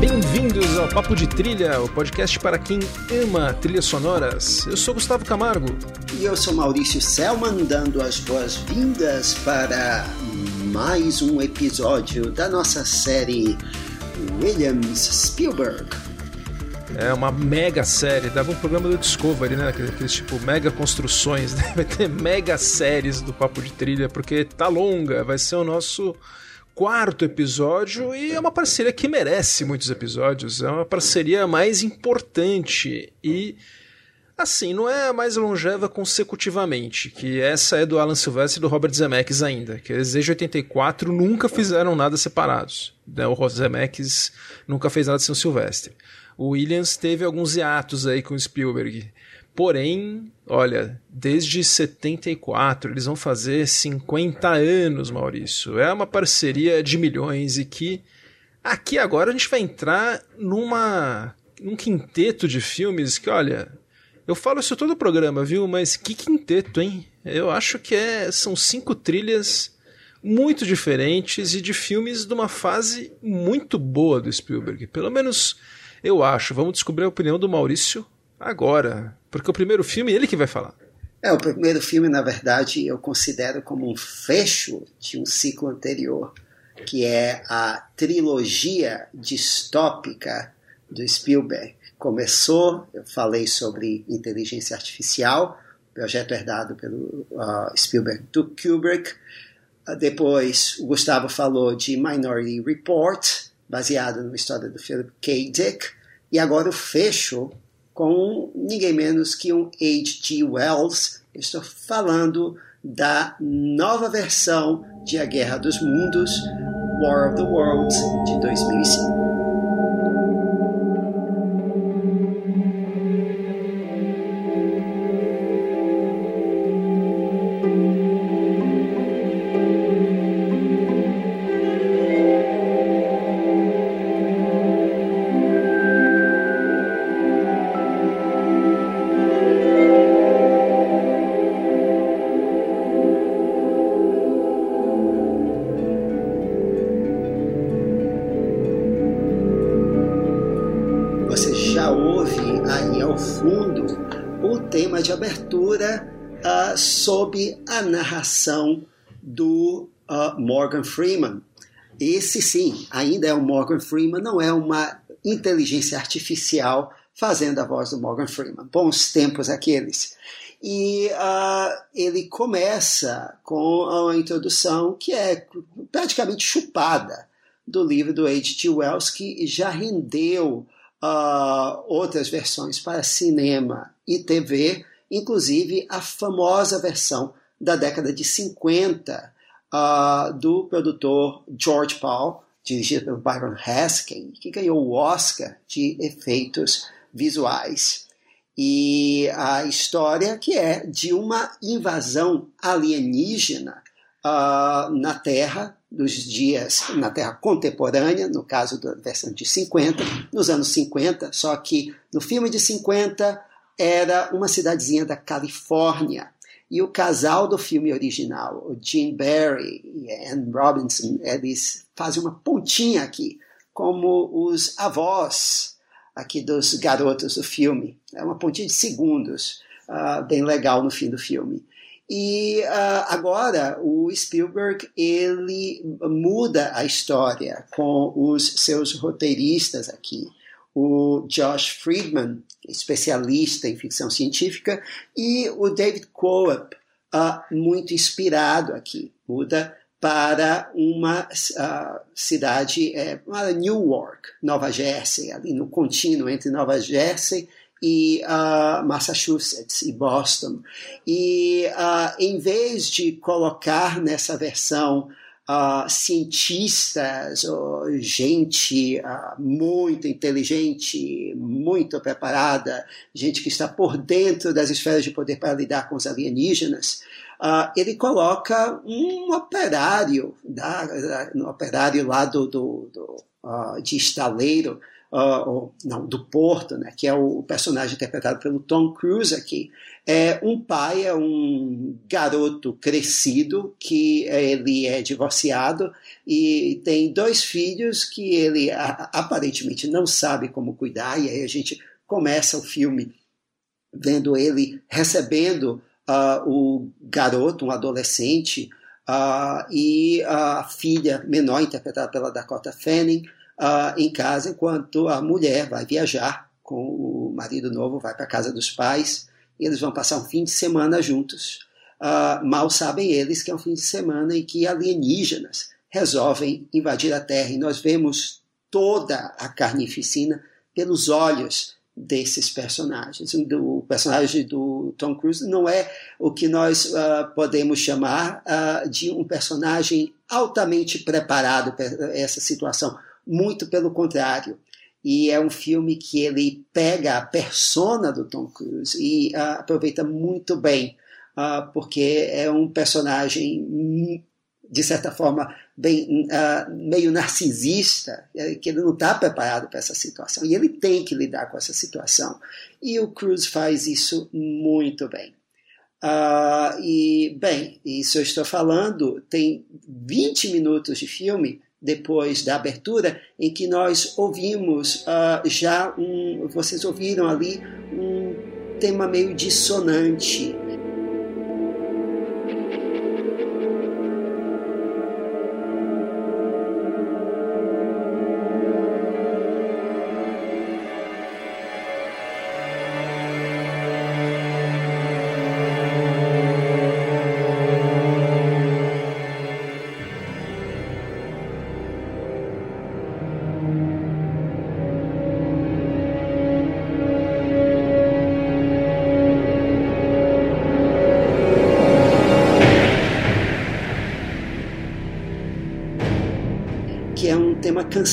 Bem-vindos ao Papo de Trilha, o podcast para quem ama trilhas sonoras. Eu sou Gustavo Camargo. E eu sou Maurício Selman, dando as boas-vindas para mais um episódio da nossa série Williams Spielberg. É uma mega série, dava um programa do Discovery, né? Aqueles, tipo mega construções, né? Vai ter mega séries do Papo de Trilha, porque tá longa, vai ser o nosso quarto episódio e é uma parceria que merece muitos episódios, é uma parceria mais importante e assim, não é a mais longeva consecutivamente, que essa é do Alan Silvestre e do Robert Zemeckis ainda, que eles desde 84 nunca fizeram nada separados. Né? O Zemeckis nunca fez nada sem o Silvestre. O Williams teve alguns hiatos aí com o Spielberg. Porém, olha, desde 74 eles vão fazer 50 anos, Maurício. É uma parceria de milhões e que aqui agora a gente vai entrar numa num quinteto de filmes que, olha, eu falo isso todo o programa, viu? Mas que quinteto, hein? Eu acho que é, são cinco trilhas muito diferentes e de filmes de uma fase muito boa do Spielberg. Pelo menos eu acho. Vamos descobrir a opinião do Maurício agora. Porque o primeiro filme ele que vai falar. É, o primeiro filme, na verdade, eu considero como um fecho de um ciclo anterior, que é a trilogia distópica do Spielberg. Começou, eu falei sobre inteligência artificial, projeto herdado pelo uh, Spielberg do Kubrick. Uh, depois, o Gustavo falou de Minority Report, baseado numa história do Philip K. Dick. E agora o fecho com ninguém menos que um H.G. Wells. estou falando da nova versão de A Guerra dos Mundos, War of the Worlds, de 2005. Morgan Freeman. Esse sim, ainda é o Morgan Freeman, não é uma inteligência artificial fazendo a voz do Morgan Freeman. Bons tempos aqueles. E uh, ele começa com uma introdução que é praticamente chupada do livro do H.G. Wells, que já rendeu uh, outras versões para cinema e TV, inclusive a famosa versão da década de 50 uh, do produtor George Paul, dirigido pelo Byron Haskin, que ganhou o Oscar de efeitos visuais. E a história que é de uma invasão alienígena uh, na Terra dos dias, na Terra contemporânea, no caso da versão de 50, nos anos 50, só que no filme de 50 era uma cidadezinha da Califórnia. E o casal do filme original, o Gene Barry e Anne Robinson, eles fazem uma pontinha aqui, como os avós aqui dos garotos do filme. É uma pontinha de segundos, uh, bem legal no fim do filme. E uh, agora o Spielberg ele muda a história com os seus roteiristas aqui o Josh Friedman, especialista em ficção científica, e o David Coop, uh, muito inspirado aqui, muda para uma uh, cidade, é, Newark, Nova Jersey, ali no contínuo entre Nova Jersey e uh, Massachusetts e Boston. E em vez de colocar nessa versão uh, cientistas, uh, gente uh, muito inteligente, muito preparada, gente que está por dentro das esferas de poder para lidar com os alienígenas. uh, ele coloca um operário, da, um operário lá do, do, do de estaleiro, uh, não, do Porto, né, que é o personagem interpretado pelo Tom Cruise aqui. É um pai, é um garoto crescido que ele é divorciado e tem dois filhos que ele aparentemente não sabe como cuidar e aí a gente começa o filme vendo ele recebendo uh, o garoto, um adolescente, uh, e a filha menor, interpretada pela Dakota Fanning, uh, em casa, enquanto a mulher vai viajar com o marido novo, vai para a casa dos pais, e eles vão passar um fim de semana juntos. mal sabem eles que é um fim de semana em que alienígenas resolvem invadir a Terra, e nós vemos toda a carnificina pelos olhos desses personagens. O personagem do Tom Cruise não é o que nós uh, podemos chamar uh, de um personagem altamente preparado para essa situação. Muito pelo contrário. E é um filme que ele pega a persona do Tom Cruise e uh, aproveita muito bem, porque é um personagem de certa forma, bem, uh, meio narcisista, é, que ele não está preparado para essa situação. E ele tem que lidar com essa situação. E o Cruz faz isso muito bem. Uh, e, bem, isso eu estou falando, tem 20 minutos de filme depois da abertura, em que nós ouvimos uh, já um. Vocês ouviram ali um tema meio dissonante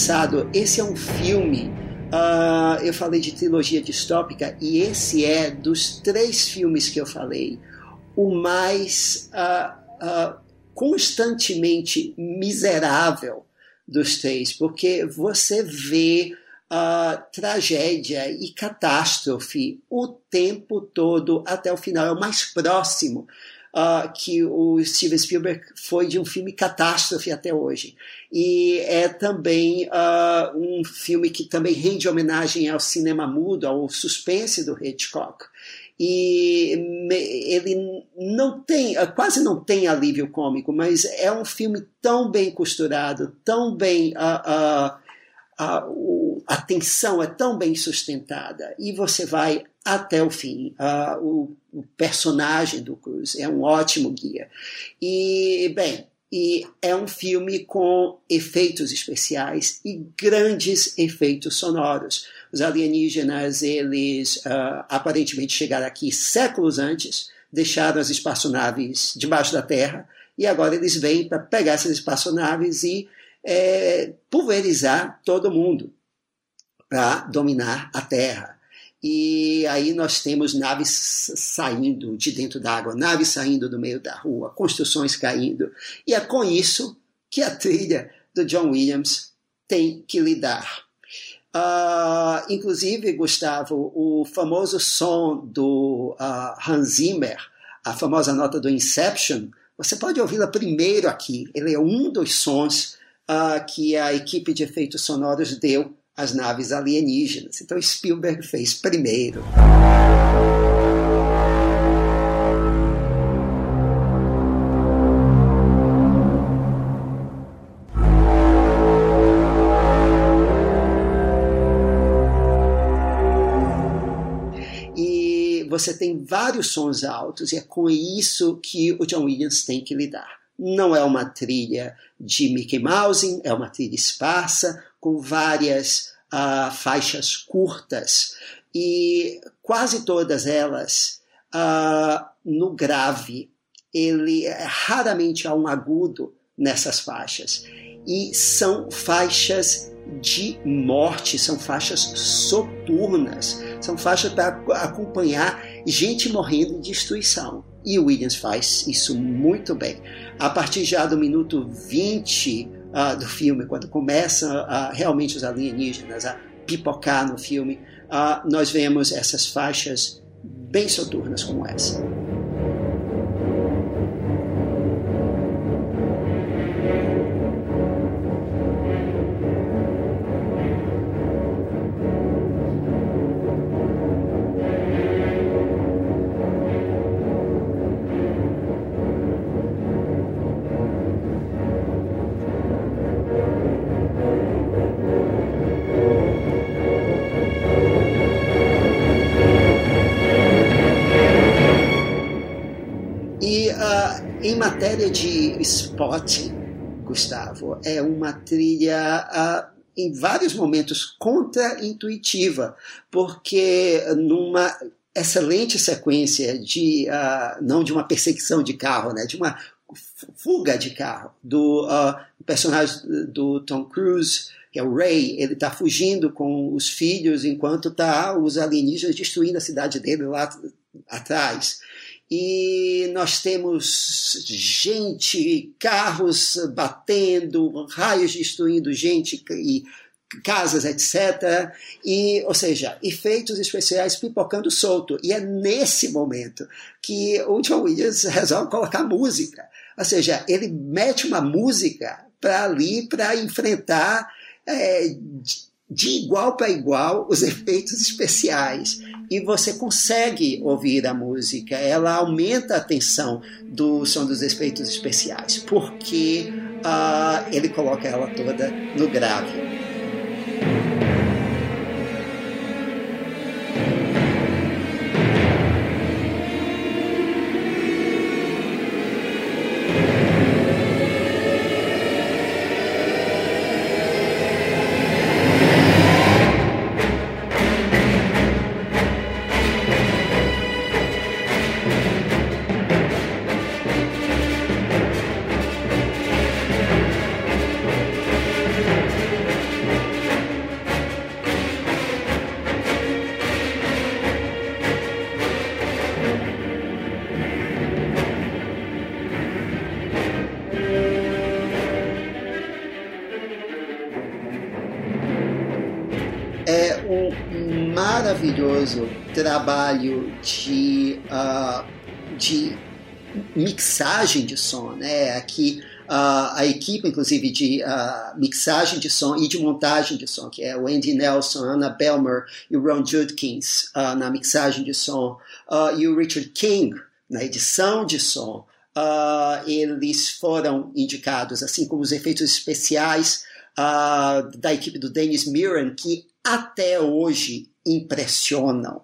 cansado. Esse é um filme. Uh, eu falei de trilogia distópica e esse é dos três filmes que eu falei o mais uh, uh, constantemente miserável dos três, porque você vê tragédia e catástrofe o tempo todo até o final. É o mais próximo uh, que o Steven Spielberg foi de um filme catástrofe até hoje. E é também uh, um filme que também rende homenagem ao cinema mudo, ao suspense do Hitchcock. E ele não tem, ah, quase não tem alívio cômico, mas é um filme tão bem costurado, tão bem. Uh, a, a tensão é tão bem sustentada e você vai até o fim. Uh, o, o, personagem do Cruz é um ótimo guia. E, bem, e é um filme com efeitos especiais e grandes efeitos sonoros. Os alienígenas, eles uh, aparentemente chegaram aqui séculos antes, deixaram as espaçonaves debaixo da terra e agora eles vêm para pegar essas espaçonaves e é, pulverizar todo mundo para dominar a Terra. E aí nós temos naves saindo de dentro d'água, naves saindo do meio da rua, construções caindo. E é com isso que a trilha do John Williams tem que lidar. Uh, inclusive, Gustavo, o famoso som do uh, Hans Zimmer, a famosa nota do Inception, você pode ouvi-la primeiro aqui. Ele é um dos sons uh, que a equipe de efeitos sonoros deu às naves alienígenas. Então Spielberg fez primeiro. E você tem vários sons altos e é com isso que o John Williams tem que lidar. Não é uma trilha de Mickey Mouse, é uma trilha esparsa, com várias uh, faixas curtas, e quase todas elas uh, no grave. Ele raramente há um agudo nessas faixas. E são faixas de morte, são faixas soturnas, são faixas para acompanhar gente morrendo de destruição. E o Williams faz isso muito bem. A partir já do minuto 20 uh, do filme, quando começam uh, realmente os alienígenas a pipocar no filme, uh, nós vemos essas faixas bem soturnas como essa. É uma trilha uh, em vários momentos contra-intuitiva, porque numa excelente sequência de uh, não de uma perseguição de carro, né, de uma fuga de carro do uh, personagem do Tom Cruise que é o Ray, ele está fugindo com os filhos enquanto tá os alienígenas destruindo a cidade dele lá atrás e nós temos gente, carros batendo, raios destruindo gente e casas, etc. E, ou seja, efeitos especiais pipocando solto. E é nesse momento que o John Williams resolve colocar música. Ou seja, ele mete uma música para ali para enfrentar é, de igual para igual os efeitos especiais e você consegue ouvir a música, ela aumenta a tensão do som dos efeitos especiais, porque uh, ele coloca ela toda no grave. De, uh, de mixagem de som, né? Aqui uh, a equipe, inclusive, de uh, mixagem de som e de montagem de som, que é o Andy Nelson, Anna Belmer e o Ron Judkins uh, na mixagem de som, e o Richard King na edição de som, eles foram indicados, assim como os efeitos especiais da equipe do Dennis Mirren, que até hoje impressionam.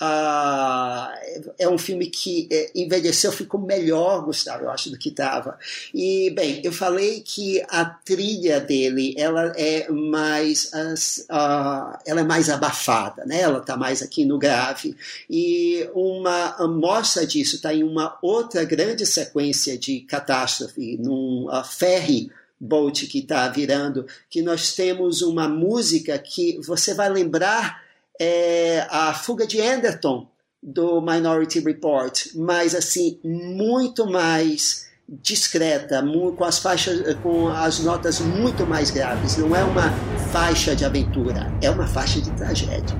Ah, é um filme que é, envelheceu, ficou melhor, Gustavo, eu acho, do que estava. E, bem, eu falei que a trilha dele, ela é mais, uh, ela é mais abafada, né? Ela está mais aqui no grave. E uma amostra disso está em uma outra grande sequência de catástrofe, num uh, ferry boat que está virando, que nós temos uma música que você vai lembrar é a fuga de Anderton do Minority Report, mas assim muito mais discreta, com as faixas, com as notas muito mais graves. Não é uma faixa de aventura, é uma faixa de tragédia.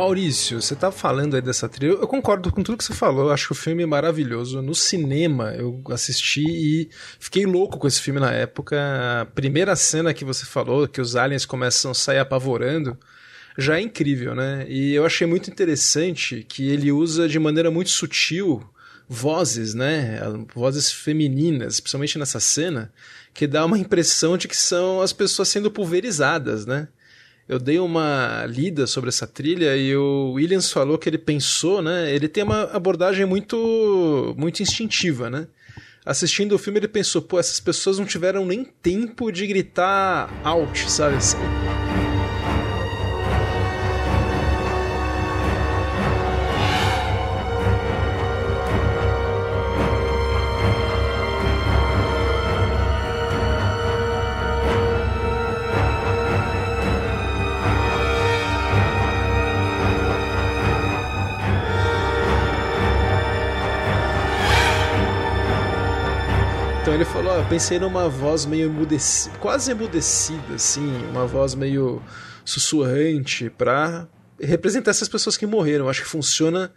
Maurício, você tá falando aí dessa trilha. Eu concordo com tudo que você falou. Eu acho que o filme é maravilhoso. No cinema, eu assisti e fiquei louco com esse filme na época. A primeira cena que você falou, que os aliens começam a sair apavorando, já é incrível, né? E eu achei muito interessante que ele usa de maneira muito sutil vozes, né? Vozes femininas, principalmente nessa cena, que dá uma impressão de que são as pessoas sendo pulverizadas, né? Eu dei uma lida sobre essa trilha e o Williams falou que ele pensou, né? Ele tem uma abordagem muito muito instintiva, né? Assistindo o filme ele pensou, pô, essas pessoas não tiveram nem tempo de gritar out, sabe? Oh, pensei numa voz meio emudecida, quase emudecida, assim, uma voz meio sussurrante para representar essas pessoas que morreram. Acho que funciona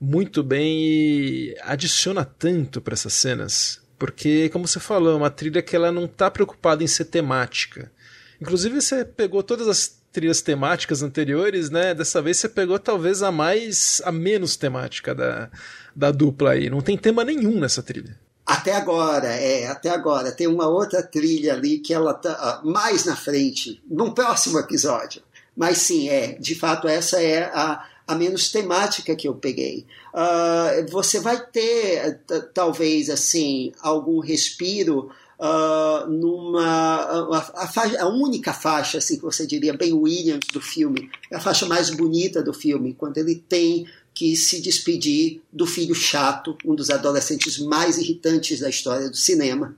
muito bem e adiciona tanto para essas cenas. Porque, como você falou, é uma trilha que ela não está preocupada em ser temática. Inclusive, você pegou todas as trilhas temáticas anteriores, né? Dessa vez você pegou talvez a mais, a menos temática da, da dupla aí. Não tem tema nenhum nessa trilha. Até agora, é, até agora. Tem uma outra trilha ali que ela tá mais na frente, num próximo episódio. Mas sim, é, de fato, essa é a, a menos temática que eu peguei. Uh, você vai ter, talvez, assim, algum respiro uh, numa. A, a, a, única faixa, assim, que você diria, bem Williams do filme, é a faixa mais bonita do filme, quando ele tem que se despedir do filho chato, um dos adolescentes mais irritantes da história do cinema, uh,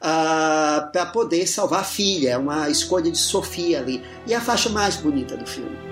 ah, para poder salvar a filha. É uma escolha de Sofia ali. E a faixa mais bonita do filme.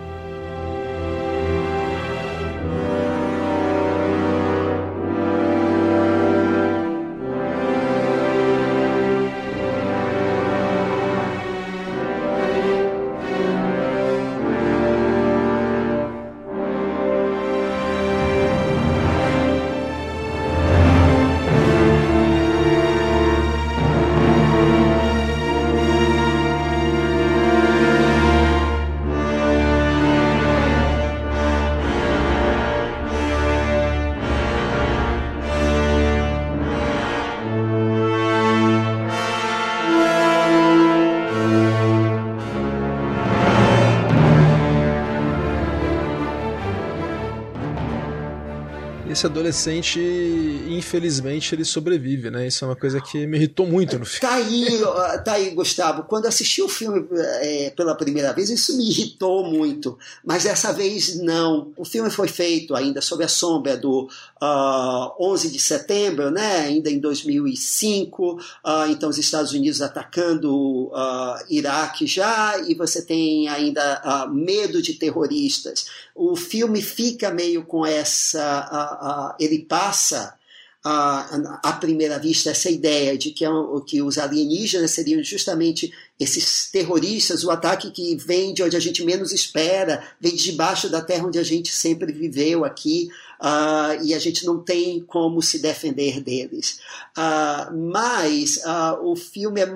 Esse adolescente, infelizmente, ele sobrevive, né? Isso é uma coisa que me irritou muito no filme. Tá aí, tá aí Gustavo. Quando assisti o filme é, pela primeira vez, isso me irritou muito. Mas dessa vez, não. O filme foi feito ainda sob a sombra do uh, ah, 11 de setembro, né? Ainda em 2005. Uh, ah, então, os Estados Unidos atacando uh, Iraque já, e você tem ainda medo de terroristas. O filme fica meio com essa uh, ele passa à, primeira vista essa ideia de que, é que os alienígenas seriam justamente esses terroristas, o ataque que vem de onde a gente menos espera, vem de debaixo da terra onde a gente sempre viveu aqui, uh, e a gente não tem como se defender deles. Uh, mas uh, o filme é,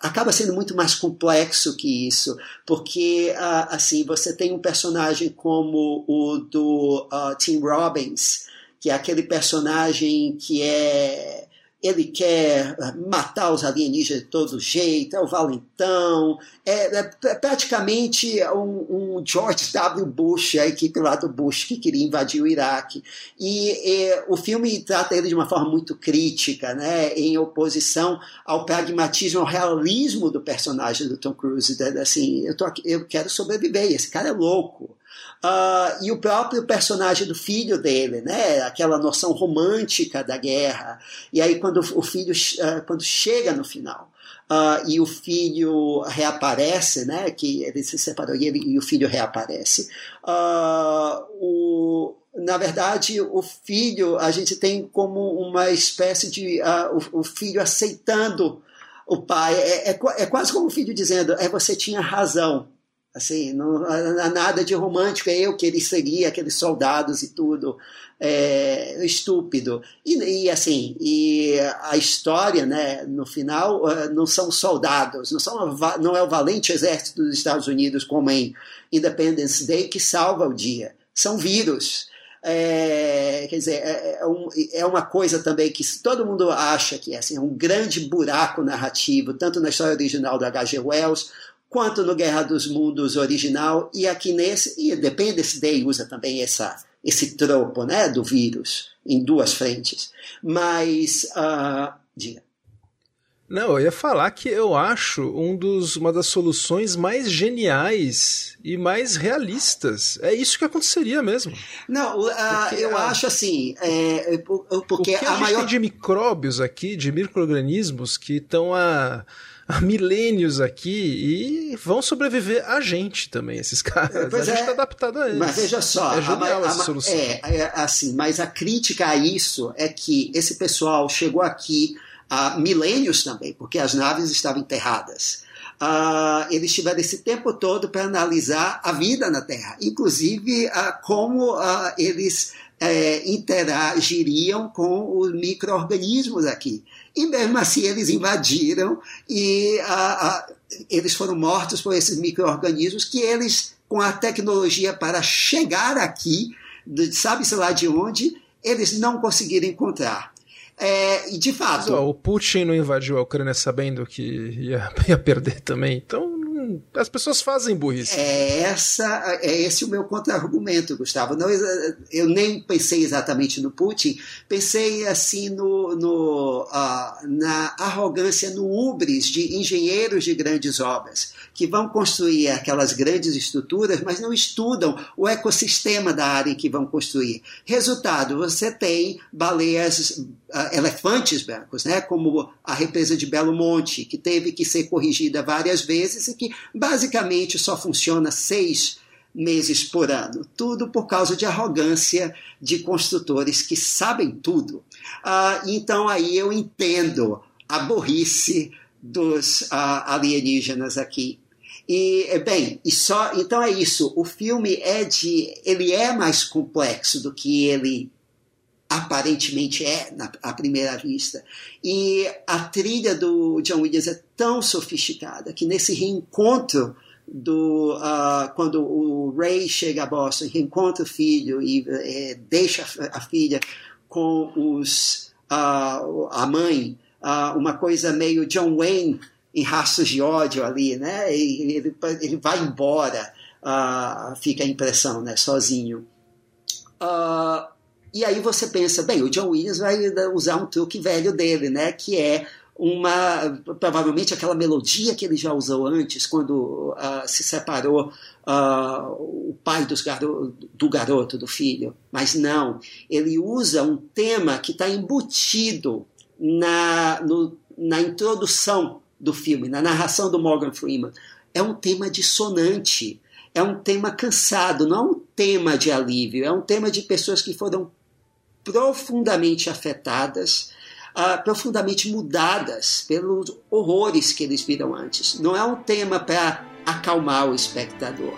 acaba sendo muito mais complexo que isso, porque assim você tem um personagem como o do Tim Robbins, que é aquele personagem que é ele quer matar os alienígenas de todo jeito, é o valentão, é, é, é praticamente um, um, George W. Bush, a equipe lá do Bush que queria invadir o Iraque. E, e, o filme trata ele de uma forma muito crítica, né, em oposição ao pragmatismo, ao realismo do personagem do Tom Cruise. Assim, eu, tô aqui, eu quero sobreviver, esse cara é louco. Uh, e o próprio personagem do filho dele, né? Aquela noção romântica da guerra. E aí quando o filho, uh, quando chega no final, uh, e o filho reaparece, né? Que ele se separou e, ele, e o filho reaparece. o, na verdade, o filho, a gente tem como uma espécie de o, o, filho aceitando o pai. É, é, é quase como o filho dizendo: é você tinha razão Assim, não há nada de romântico, é eu que ele seria, aqueles soldados e tudo, é, estúpido. E, e, assim, e a história, né, no final, eh, não são soldados, não, são, não é o valente exército dos Estados Unidos como em Independence Day que salva o dia. São vírus. É, quer dizer, é, é, um, é, uma coisa também que todo mundo acha que é, assim, é um grande buraco narrativo, tanto na história original do H.G. Wells, quanto no Guerra dos Mundos original, e aqui nesse, e Independence Day usa também essa, esse tropo né, do vírus em duas frentes. Mas, uh, diga. Não, eu ia falar que eu acho um dos, uma das soluções mais geniais e mais realistas. É isso que aconteceria mesmo. Não, uh, eu a, acho assim, é, porque o que a, a maior... de micróbios aqui, de microorganismos que estão a há milênios aqui e vão sobreviver a gente também, esses caras. Pois a gente está é, adaptado a eles. Mas veja só, é genial a, essa solução. É, é, assim, mas a crítica a isso é que esse pessoal chegou aqui há milênios também, porque as naves estavam enterradas. Uh, eles tiveram esse tempo todo para analisar a vida na Terra, inclusive uh, como uh, eles é, interagiriam com os micro-organismos aqui. E mesmo assim eles invadiram e a, a, eles foram mortos por esses micro-organismos que eles, com a tecnologia para chegar aqui, sabe-se lá de onde, eles não conseguiram encontrar. É, e de fato. Mas, ó, o Putin não invadiu a Ucrânia sabendo que ia, ia perder também. Então as pessoas fazem burrice. É, essa, é esse o meu contra-argumento, Gustavo. Não, eu nem pensei exatamente no Putin, pensei assim no, no uh, na arrogância, no ubris de engenheiros de grandes obras, que vão construir aquelas grandes estruturas, mas não estudam o ecossistema da área que vão construir. Resultado, você tem baleias uh, elefantes brancos, né, como a represa de Belo Monte, que teve que ser corrigida várias vezes e que basicamente só funciona seis meses por ano. Tudo por causa de arrogância de construtores que sabem tudo. Uh, então aí eu entendo a burrice dos uh, alienígenas aqui. E bem, e só então é isso. O filme é de, ele é mais complexo do que ele aparentemente é na, à primeira vista. E a trilha do John Williams é tão sofisticada que nesse reencontro do uh, quando o Ray chega a Boston, reencontra o filho e é, deixa a, a, filha com os uh, a mãe, uh, uma coisa meio John Wayne em Rastros de ódio ali, né? E ele, ele vai embora, fica a impressão, né? Sozinho. Uh, e aí você pensa, bem, o John Williams vai usar um truque velho dele, né? Que é uma provavelmente aquela melodia que ele já usou antes quando uh, se separou uh, o pai garo do garoto do filho mas não ele usa um tema que está embutido na, no, na introdução do filme na narração do Morgan Freeman é um tema dissonante é um tema cansado não é um tema de alívio é um tema de pessoas que foram profundamente afetadas, uh, profundamente mudadas pelos horrores que eles viram antes. Não é um tema para acalmar o espectador.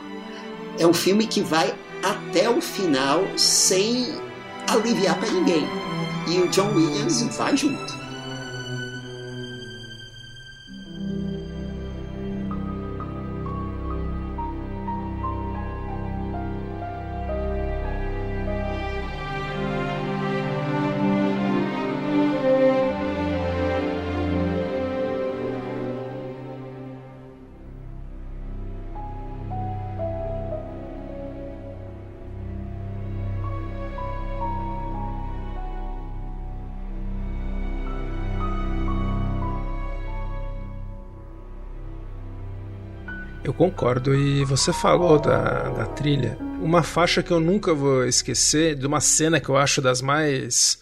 É um filme que vai até o final sem aliviar para ninguém. E o John Williams vai junto. Concordo. E você falou da, da trilha. Uma faixa que eu nunca vou esquecer, de uma cena que eu acho das mais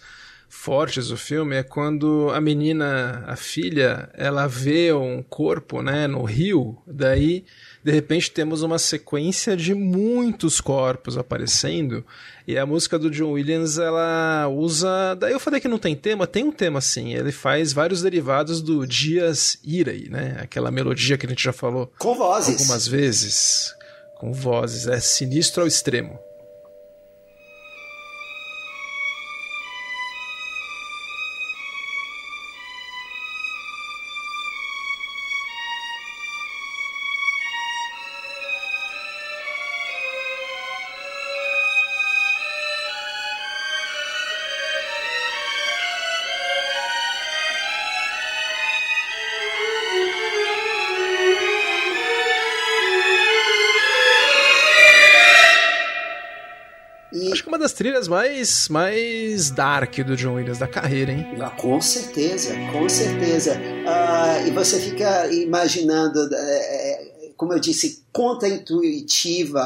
fortes do filme, é quando a menina, a filha, ela vê um corpo né, no rio, daí de repente temos uma sequência de muitos corpos aparecendo e a música do John Williams ela usa. Daí eu falei que não tem tema, tem um tema sim. Ele faz vários derivados do Dias Irae, né? Aquela melodia que a gente já falou com vozes algumas vezes, com vozes. É sinistro ao extremo. Trilhas mais, mais dark do John Williams da carreira, hein? Ah, com certeza, com certeza. Uh, e você fica imaginando, é, como eu disse, conta intuitiva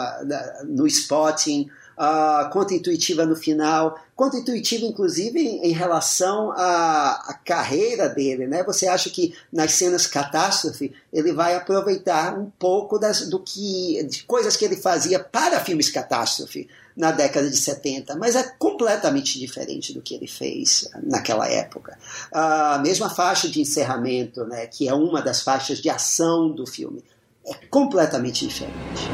no spotting, uh, intuitiva no final, conta intuitiva inclusive em, em relação à, à, carreira dele, né? Você acha que nas cenas catástrofe ele vai aproveitar um pouco das, do que de coisas que ele fazia para filmes catástrofe na década de 70, mas é completamente diferente do que ele fez naquela época. A mesma faixa de encerramento, né, que é uma das faixas de ação do filme, é completamente diferente.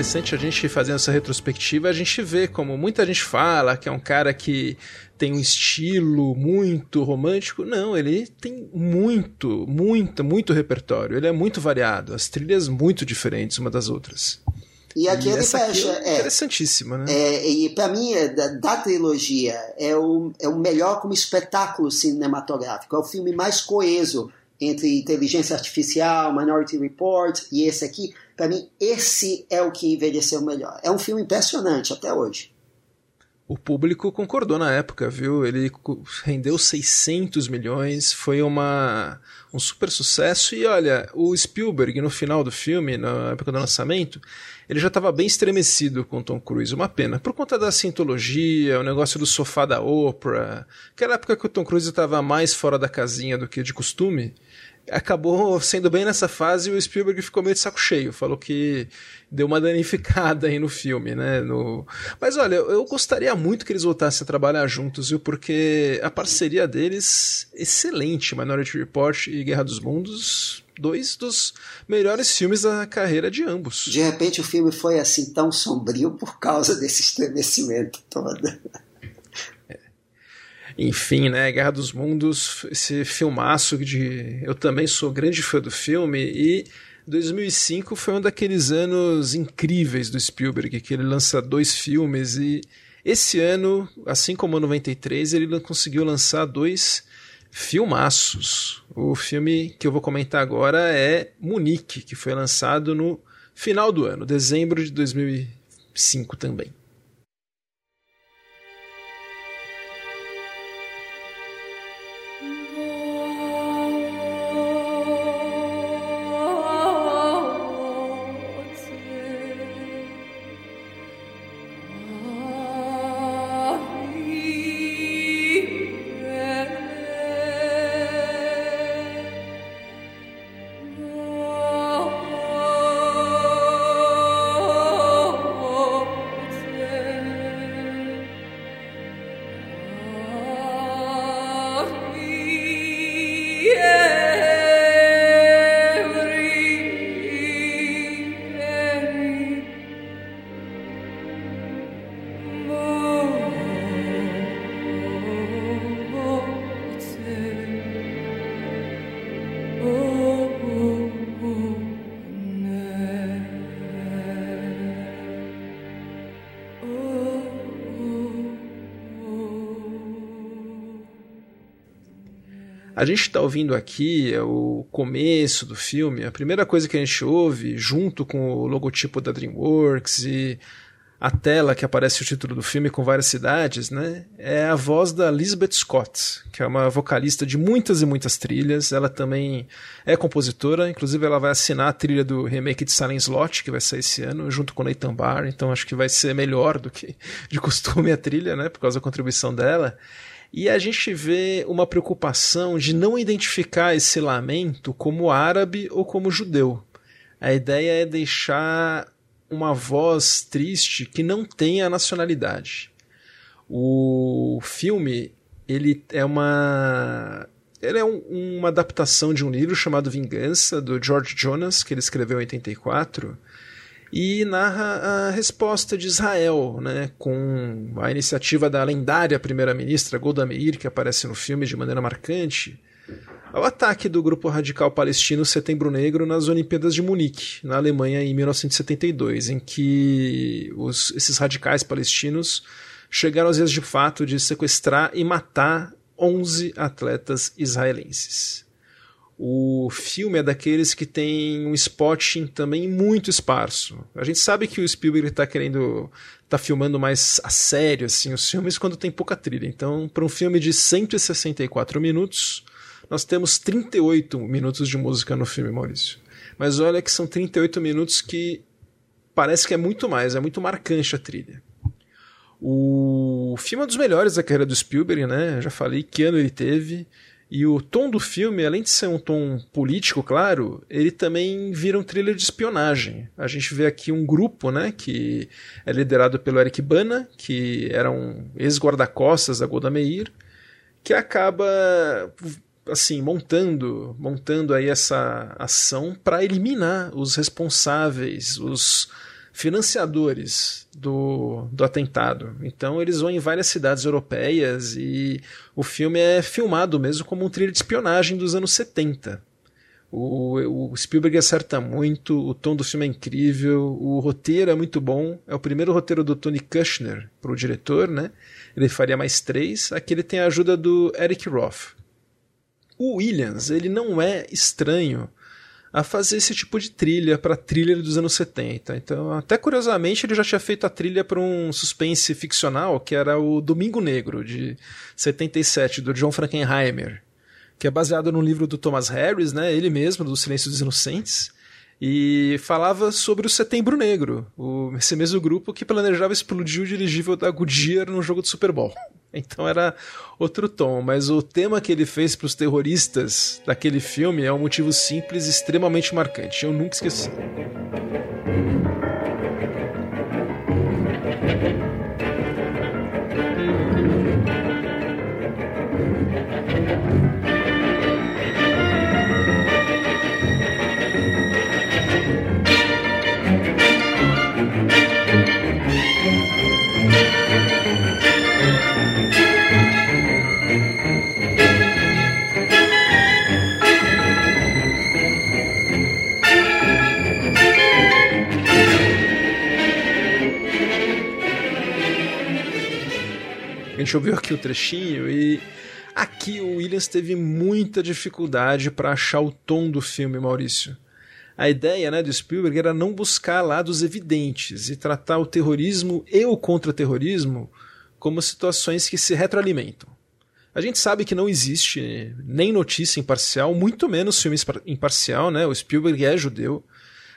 Interessante a gente fazendo essa retrospectiva, a gente vê como muita gente fala que é um cara que tem um estilo muito romântico. Não, ele tem muito, muito, muito repertório. Ele é muito variado, as trilhas muito diferentes uma das outras. E aqui e ele fecha. é, interessantíssima, né? É, e para mim, é, da, da, trilogia, é o, é o melhor como espetáculo cinematográfico. É o filme mais coeso entre Inteligência Artificial, Minority Report e esse aqui. Para mim, esse é o que envelheceu melhor. É um filme impressionante até hoje. O público concordou na época, viu? Ele rendeu 600 milhões, foi uma, um super sucesso. E olha, o Spielberg, no final do filme, na época do lançamento, ele já estava bem estremecido com Tom Cruise. Uma pena. Por conta da sintologia, o negócio do sofá da Oprah. Aquela época que o Tom Cruise estava mais fora da casinha do que de costume acabou sendo bem nessa fase e o Spielberg ficou meio de saco cheio. Falou que deu uma danificada aí no filme, né? No... Mas olha, eu gostaria muito que eles voltassem a trabalhar juntos, viu? Porque a parceria deles, excelente. Minority Report e Guerra dos Mundos, dois dos melhores filmes da carreira de ambos. De repente o filme foi assim tão sombrio por causa desse estremecimento todo. Enfim, né, Guerra dos Mundos, esse filmaço de... Eu também sou grande fã do filme e 2005 foi um daqueles anos incríveis do Spielberg, que ele lança dois filmes e esse ano, assim como 93, ele conseguiu lançar dois filmaços. O filme que eu vou comentar agora é Munique, que foi lançado no final do ano, dezembro de 2005 também. A gente está ouvindo aqui é o começo do filme, a primeira coisa que a gente ouve, junto com o logotipo da DreamWorks e a tela que aparece o título do filme com várias cidades, né? É a voz da Elizabeth Scott, que é uma vocalista de muitas e muitas trilhas. Ela também é compositora, inclusive ela vai assinar a trilha do remake de Silent Slot, que vai sair esse ano, junto com Nathan Barr. Então acho que vai ser melhor do que de costume a trilha, né? Por causa da contribuição dela. E a gente vê uma preocupação de não identificar esse lamento como árabe ou como judeu. A ideia é deixar uma voz triste que não tem a nacionalidade. O filme ele é uma ele é um, uma adaptação de um livro chamado Vingança do George Jonas que ele escreveu em 84 e narra a resposta de Israel, né, com a iniciativa da lendária primeira-ministra Golda Meir que aparece no filme de maneira marcante ao ataque do grupo radical palestino Setembro Negro nas Olimpíadas de Munique, na Alemanha, em 1972, em que os, esses radicais palestinos chegaram às vezes de fato de sequestrar e matar 11 atletas israelenses. O filme é daqueles que tem um spotting também muito esparso. A gente sabe que o Spielberg está querendo tá filmando mais a sério assim os filmes quando tem pouca trilha. Então, para um filme de 164 minutos, nós temos 38 minutos de música no filme, Maurício. Mas olha que são 38 minutos que parece que é muito mais, é muito marcante a trilha. O filme é um dos melhores da carreira do Spielberg, né? Já falei que ano ele teve. E o tom do filme, além de ser um tom político, claro, ele também vira um thriller de espionagem. A gente vê aqui um grupo, né, que é liderado pelo Eric Bana, que era um ex-guarda-costas da Golda Meir, que acaba assim, montando, montando aí essa ação para eliminar os responsáveis, os financiadores do, do atentado. Então eles vão em várias cidades europeias e o filme é filmado mesmo como um thriller de espionagem dos anos 70. O, o, Spielberg acerta muito, o tom do filme é incrível, o roteiro é muito bom. É o primeiro roteiro do Tony Kushner para o diretor, né? Ele faria mais três. Aqui ele tem a ajuda do Eric Roth. O Williams, ele não é estranho a fazer esse tipo de trilha para thriller dos anos 70. Então, até curiosamente, ele já tinha feito a trilha para um suspense ficcional, que era o Domingo Negro, de 77, do John Frankenheimer, que é baseado no livro do Thomas Harris, né, ele mesmo, do Silêncio dos Inocentes, e falava sobre o Setembro Negro, o, esse mesmo grupo que planejava explodir o dirigível da Goodyear no jogo do Super Bowl. Então era outro tom, mas o tema que ele fez para os terroristas daquele filme é um motivo simples e extremamente marcante. Eu nunca esqueci. Gente ouviu aqui o trechinho e aqui o Williams teve muita dificuldade para achar o tom do filme, Maurício. A ideia né, do Spielberg era não buscar lados evidentes e tratar o terrorismo e o contra-terrorismo como situações que se retroalimentam. A gente sabe que não existe nem notícia imparcial, muito menos filme imparcial, né? O Spielberg é judeu,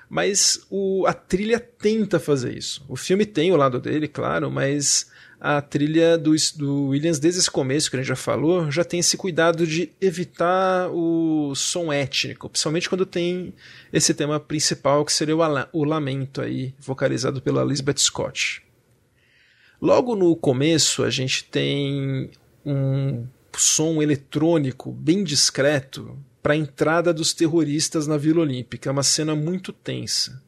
mas o, a trilha tenta fazer isso. O filme tem o lado dele, claro, mas a trilha do, do Williams, desde esse começo que a gente já falou, já tem esse cuidado de evitar o som étnico, principalmente quando tem esse tema principal, que seria o, o lamento aí, vocalizado pela Elizabeth Scott. Logo no começo, a gente tem um som eletrônico bem discreto para a entrada dos terroristas na Vila Olímpica, é uma cena muito tensa.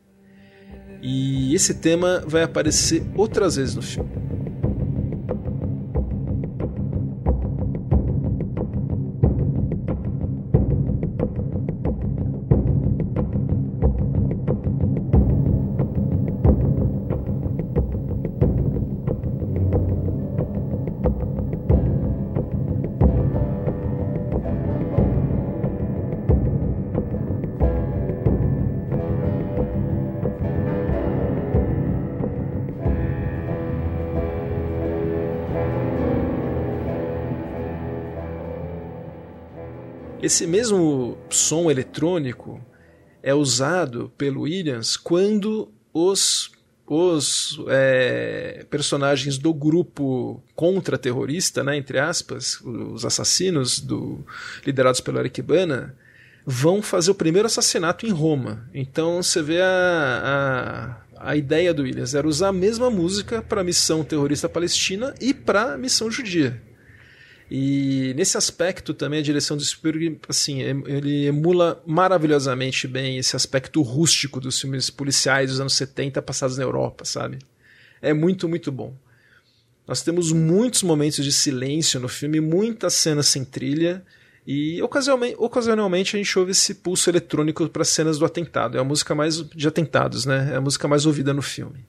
E esse tema vai aparecer outras vezes no filme. Esse mesmo som eletrônico é usado pelo Williams quando os, os é, personagens do grupo contra-terrorista, né, entre aspas, os assassinos do, liderados pelo Eric Bana, vão fazer o primeiro assassinato em Roma. Então você vê a, a ideia do Williams era usar a mesma música para a missão terrorista palestina e para a missão judia. E nesse aspecto também a direção do Spielberg, assim, ele emula maravilhosamente bem esse aspecto rústico dos filmes policiais dos anos 70 passados na Europa, sabe? É muito, muito bom. Nós temos muitos momentos de silêncio no filme, muitas cenas sem trilha, e ocasionalmente, ocasionalmente a gente ouve esse pulso eletrônico para cenas do atentado. É a música mais de atentados, né? É a música mais ouvida no filme.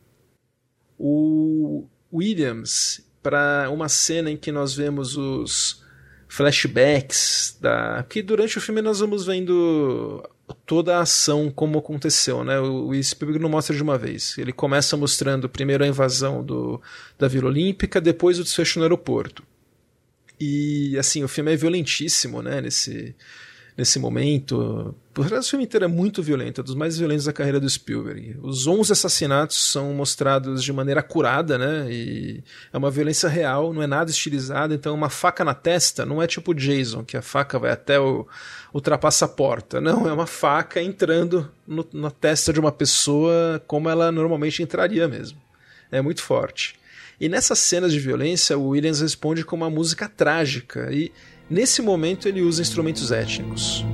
O Williams para uma cena em que nós vemos os flashbacks da que durante o filme nós vamos vendo toda a ação como aconteceu, né? O Spielberg não mostra de uma vez. Ele começa mostrando primeiro a invasão do, da Vila Olímpica, depois o desfecho no aeroporto. E assim, o filme é violentíssimo, né, nesse nesse momento. O filme inteiro é muito violento, é dos mais violentos da carreira do Spielberg. Os 11 assassinatos são mostrados de maneira curada, né? E é uma violência real, não é nada estilizado. Então, uma faca na testa não é tipo Jason, que a faca vai até o ultrapassa a porta. Não, é uma faca entrando no, na testa de uma pessoa como ela normalmente entraria mesmo. É muito forte. E nessas cenas de violência, o Williams responde com uma música trágica e Nesse momento, ele usa instrumentos étnicos.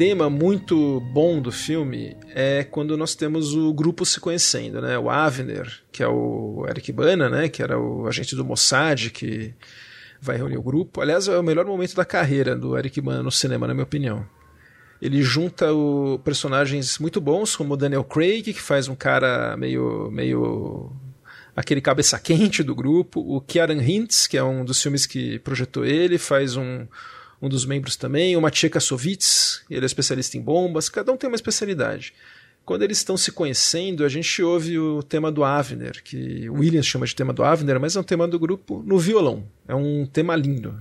Tema muito bom do filme é quando nós temos o grupo se conhecendo, né? O Avner, que é o Eric Bana, né? Que era o agente do Mossad que vai reunir o grupo. Aliás, é o melhor momento da carreira do Eric Bana no cinema, na minha opinião. Ele junta o, personagens muito bons, como o Daniel Craig, que faz um cara meio, meio aquele cabeça quente do grupo, o Kieran Hintz, que é um dos filmes que projetou ele, faz um um dos membros também, o Maciej Kasowitz, ele é especialista em bombas, cada um tem uma especialidade. Quando eles estão se conhecendo, a gente ouve o tema do Avner, que o Williams chama de tema do Avner, mas é um tema do grupo no violão. É um tema lindo.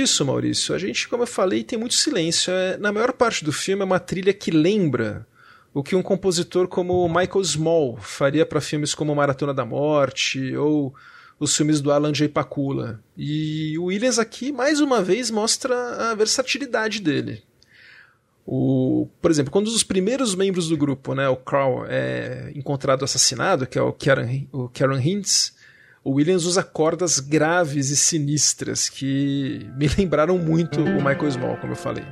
Disso, Maurício, a gente, como eu falei, tem muito silêncio. É, na maior parte do filme é uma trilha que lembra o que um compositor como Michael Small faria para filmes como Maratona da Morte ou os filmes do Alan J. Pakula. E o Williams aqui, mais uma vez, mostra a versatilidade dele. O, por exemplo, quando os primeiros membros do grupo, né, o Carl, é encontrado assassinado, que é o Karen, o Karen Hintz, o Williams usa cordas graves e sinistras que me lembraram muito o Michael Small, como eu falei.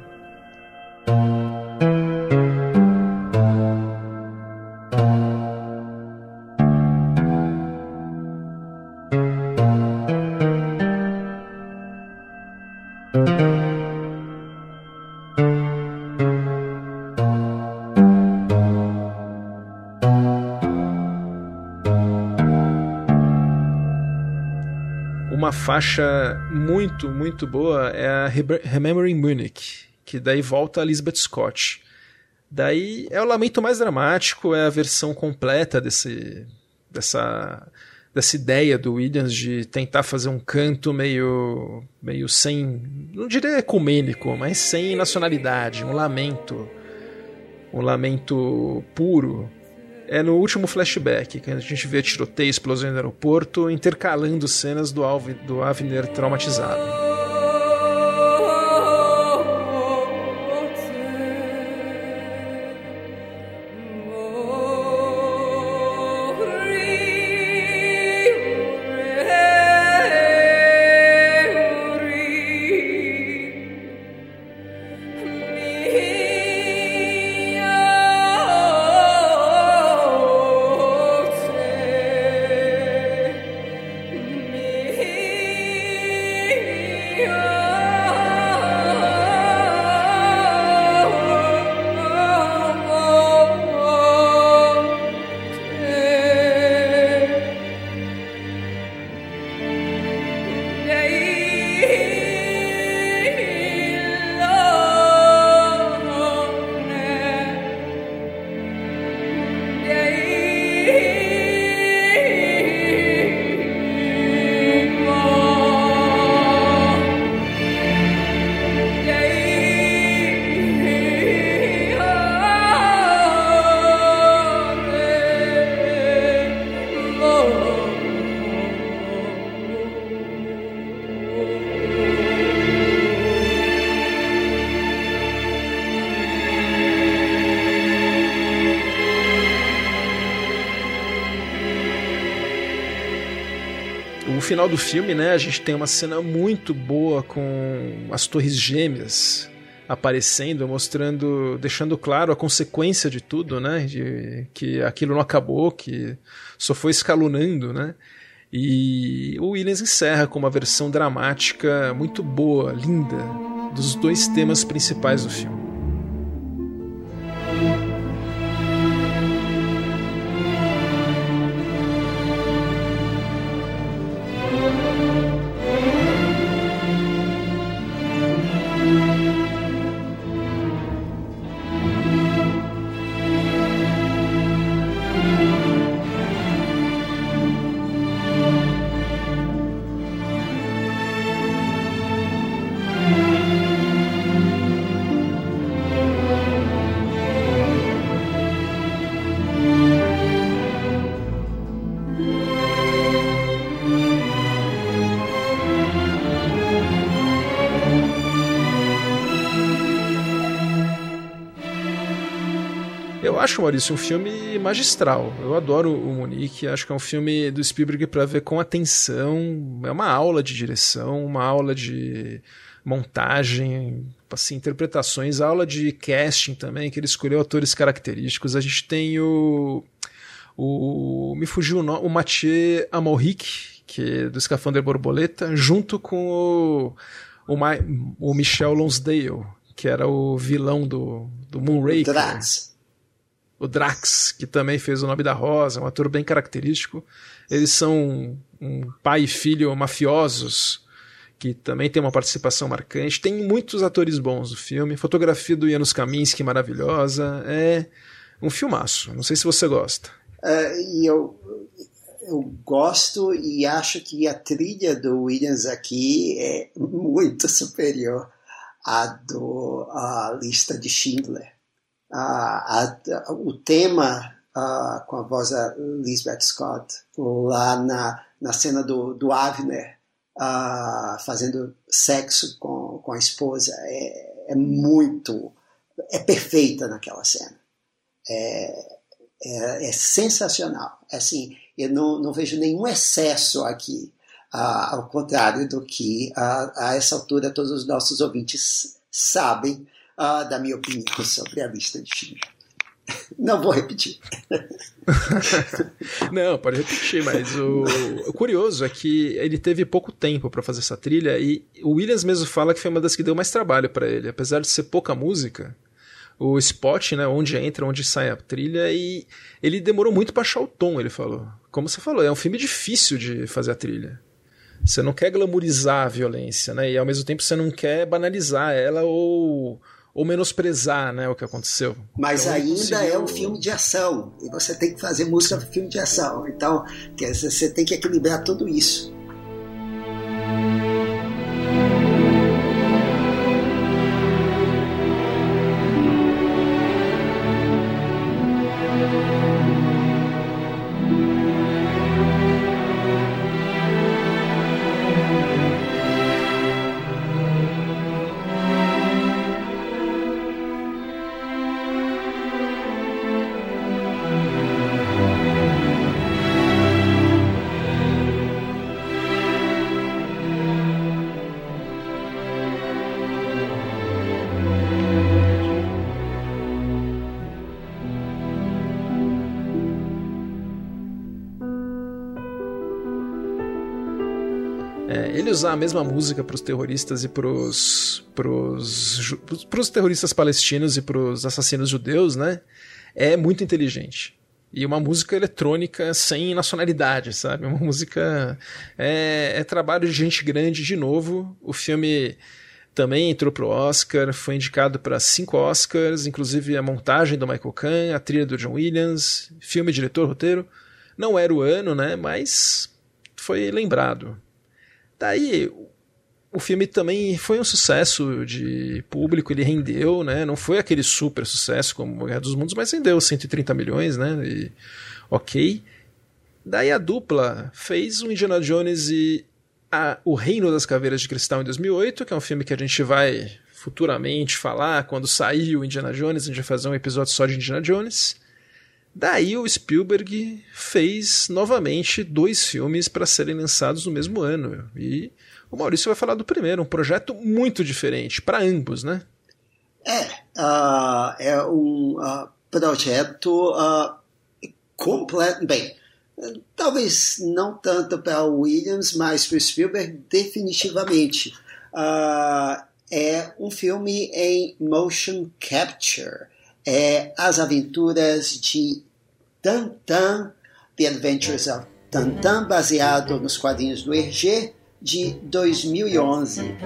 Uma faixa muito, muito boa é a Remembering Munich, que daí volta a Elizabeth Scott. Daí é o lamento mais dramático, é a versão completa desse, dessa, dessa ideia do Williams de tentar fazer um canto meio, meio sem, não diria ecumênico, mas sem nacionalidade, um lamento, um lamento puro. É no último flashback, que a gente vê tiroteio, explosão no aeroporto, intercalando cenas do, Alv do Avner traumatizado. Final do filme, né, a gente tem uma cena muito boa com as torres gêmeas aparecendo, mostrando, deixando claro a consequência de tudo, né, de que aquilo não acabou, que só foi escalonando, né. E o Williams encerra com uma versão dramática muito boa, linda, dos dois temas principais do filme. Maurício, um filme magistral. Eu adoro o Monique, acho que é um filme do Spielberg para ver com atenção. É uma aula de direção, uma aula de montagem, assim, interpretações, aula de casting também, que ele escolheu atores característicos. A gente tem o. o me fugiu o nome, o Mathieu Amalric, que é do Escafandro Borboleta, junto com o, o, Ma, o Michel Lonsdale, que era o vilão do, do Moonraker. O Drax, que também fez o Nome da Rosa, um ator bem característico. Eles são um pai e filho mafiosos, que também tem uma participação marcante. Tem muitos atores bons no filme. Fotografia do Janusz Kaminski maravilhosa. É um filmaço. Não sei se você gosta. Uh, eu, eu gosto e acho que a trilha do Williams aqui é muito superior à do a lista de Schindler a, a, o tema com a voz da Lisbeth Scott lá na, na cena do, do Avner fazendo sexo com, com a esposa é, é muito é perfeita naquela cena. É, é, é sensacional. Assim eu não, não vejo nenhum excesso aqui ao contrário do que a essa altura todos os nossos ouvintes sabem uh, da minha opinião sobre a lista de Schindler. Não vou repetir. Não, pode repetir, mas o, o, curioso é que ele teve pouco tempo para fazer essa trilha e o Williams mesmo fala que foi uma das que deu mais trabalho para ele, apesar de ser pouca música. O spot, né, onde entra, onde sai a trilha e ele demorou muito para achar o tom, ele falou. Como você falou, é um filme difícil de fazer a trilha. Você não quer glamorizar a violência, né? E ao mesmo tempo você não quer banalizar ela ou ou menosprezar né, o que aconteceu. Mas então, ainda conseguiu... é um filme de ação. E você tem que fazer música para filme de ação. Então, você tem que equilibrar tudo isso. Usar a mesma música para os terroristas e para os terroristas palestinos e para os assassinos judeus, né? É muito inteligente. E uma música eletrônica sem nacionalidade, sabe? Uma música. É, é trabalho de gente grande de novo. O filme também entrou pro Oscar, foi indicado para cinco Oscars, inclusive a montagem do Michael Kahn, a trilha do John Williams, filme, diretor, roteiro. Não era o ano, né? Mas foi lembrado. Daí, o filme também foi um sucesso de público, ele rendeu, né? Não foi aquele super sucesso como Guerra dos Mundos, mas rendeu 130 milhões, né? E, ok. Daí a dupla fez o Indiana Jones e a, O Reino das Caveiras de Cristal em 2008, que é um filme que a gente vai futuramente falar quando sair o Indiana Jones, a gente vai fazer um episódio só de Indiana Jones. Daí o Spielberg fez novamente dois filmes para serem lançados no mesmo ano. E o Maurício vai falar do primeiro, um projeto muito diferente para ambos, né? É, uh, é um uh, projeto uh, completo. Bem, talvez não tanto para o Williams, mas para o Spielberg, definitivamente. Uh, é um filme em motion capture. É as aventuras de Tantan, The Adventures of Tantan, baseado nos quadrinhos do Hergé, de 2011.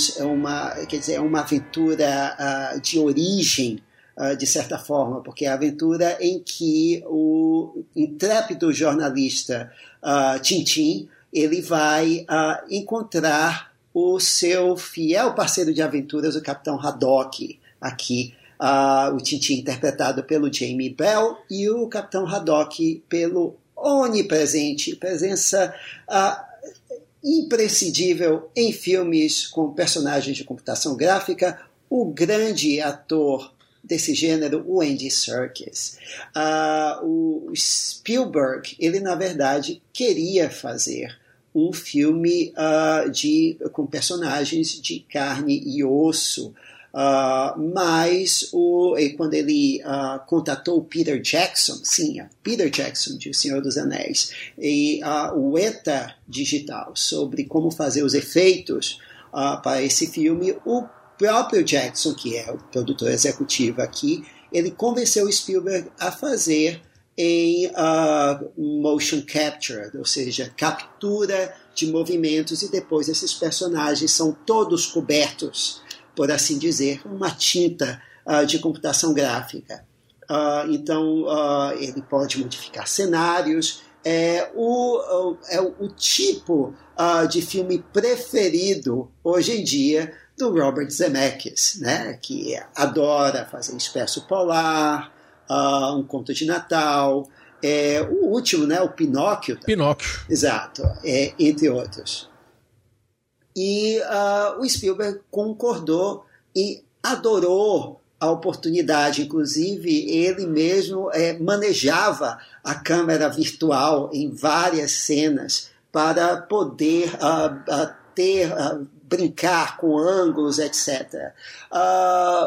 Temos uma, quer dizer, uma aventura uh, de origem, uh, de certa forma, porque é a aventura em que o intrépido jornalista uh, Tintin ele vai encontrar o seu fiel parceiro de aventuras, o Capitão Haddock, aqui. o Tintin interpretado pelo Jamie Bell e o Capitão Haddock pelo onipresente presença imprescindível em filmes com personagens de computação gráfica, o grande ator desse gênero, o Andy Serkis. Uh, o Spielberg, ele na verdade queria fazer um filme uh, de, com personagens de carne e osso, Uh, mas o, quando ele uh, contatou Peter Jackson, sim, Peter Jackson de O Senhor dos Anéis, e uh, o ETA Digital sobre como fazer os efeitos para esse filme, o próprio Jackson, que é o produtor executivo aqui, ele convenceu Spielberg a fazer em motion capture, ou seja, captura de movimentos, e depois esses personagens são todos cobertos por assim dizer, uma tinta uh, de computação gráfica. Uh, então, uh, ele pode modificar cenários. É o, é o tipo de filme preferido hoje em dia do Robert Zemeckis, né? que adora fazer Expresso Polar, Um Conto de Natal, é, o último, né, o Pinóquio. Pinóquio. Exato, é, entre outros. E uh, o Spielberg concordou e adorou a oportunidade. Inclusive, ele mesmo é, manejava a câmera virtual em várias cenas para poder uh, uh, ter brincar com ângulos, etc.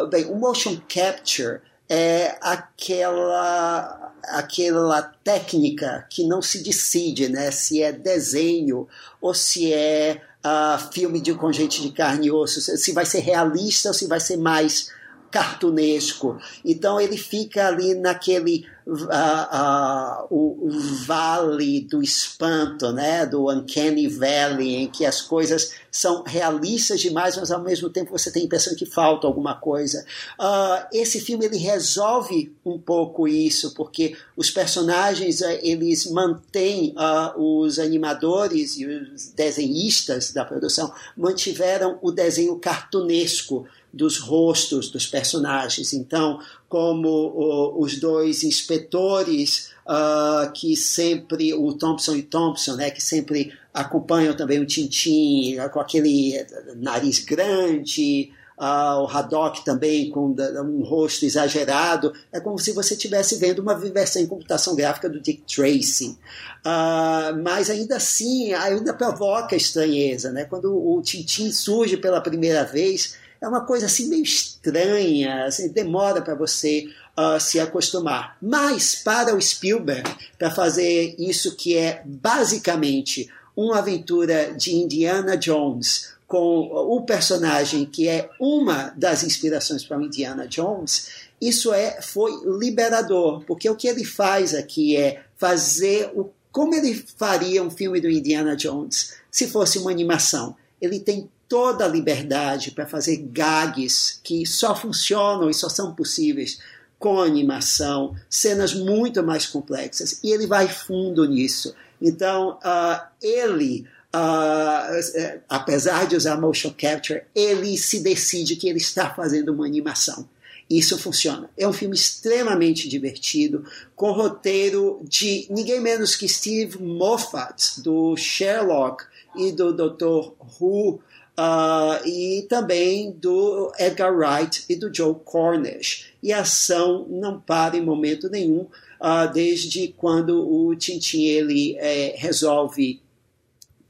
bem, o motion capture é aquela aquela técnica que não se decide, né? Se é desenho ou se é uh, filme de com gente de carne e osso, se vai ser realista ou se vai ser mais cartunesco. Então ele fica ali naquele uh, uh, o, vale do espanto, né, do uncanny valley, em que as coisas são realistas demais, mas ao mesmo tempo você tem a impressão que falta alguma coisa. Uh, esse filme ele resolve um pouco isso, porque os personagens uh, eles mantêm os animadores e os desenhistas da produção mantiveram o desenho cartunesco dos rostos dos personagens. Então, como o, os dois inspetores uh, que sempre, o Thompson e Thompson, né, que sempre acompanham também o Tintin com aquele nariz grande, uh, o Haddock também com um rosto exagerado. É como se você estivesse vendo uma versão em computação gráfica do Dick Tracy. Uh, mas ainda assim, ainda provoca estranheza. Né? Quando o Tintin surge pela primeira vez, é uma coisa assim meio estranha, assim, demora para você uh, se acostumar. Mas para o Spielberg, para fazer isso que é basicamente uma aventura de Indiana Jones com o personagem que é uma das inspirações para o Indiana Jones, isso é foi liberador, porque o que ele faz aqui é fazer o como ele faria um filme do Indiana Jones se fosse uma animação. Ele tem toda a liberdade para fazer gags que só funcionam e só são possíveis com animação, cenas muito mais complexas, e ele vai fundo nisso. Então, uh, ele, uh, apesar de usar motion capture, ele se decide que ele está fazendo uma animação. Isso funciona. É um filme extremamente divertido, com roteiro de ninguém menos que Steve Moffat, do Sherlock e do Dr. Who, Uh, e também do Edgar Wright e do Joe Cornish. E a ação não para em momento nenhum, uh, desde quando o Tintin ele é, resolve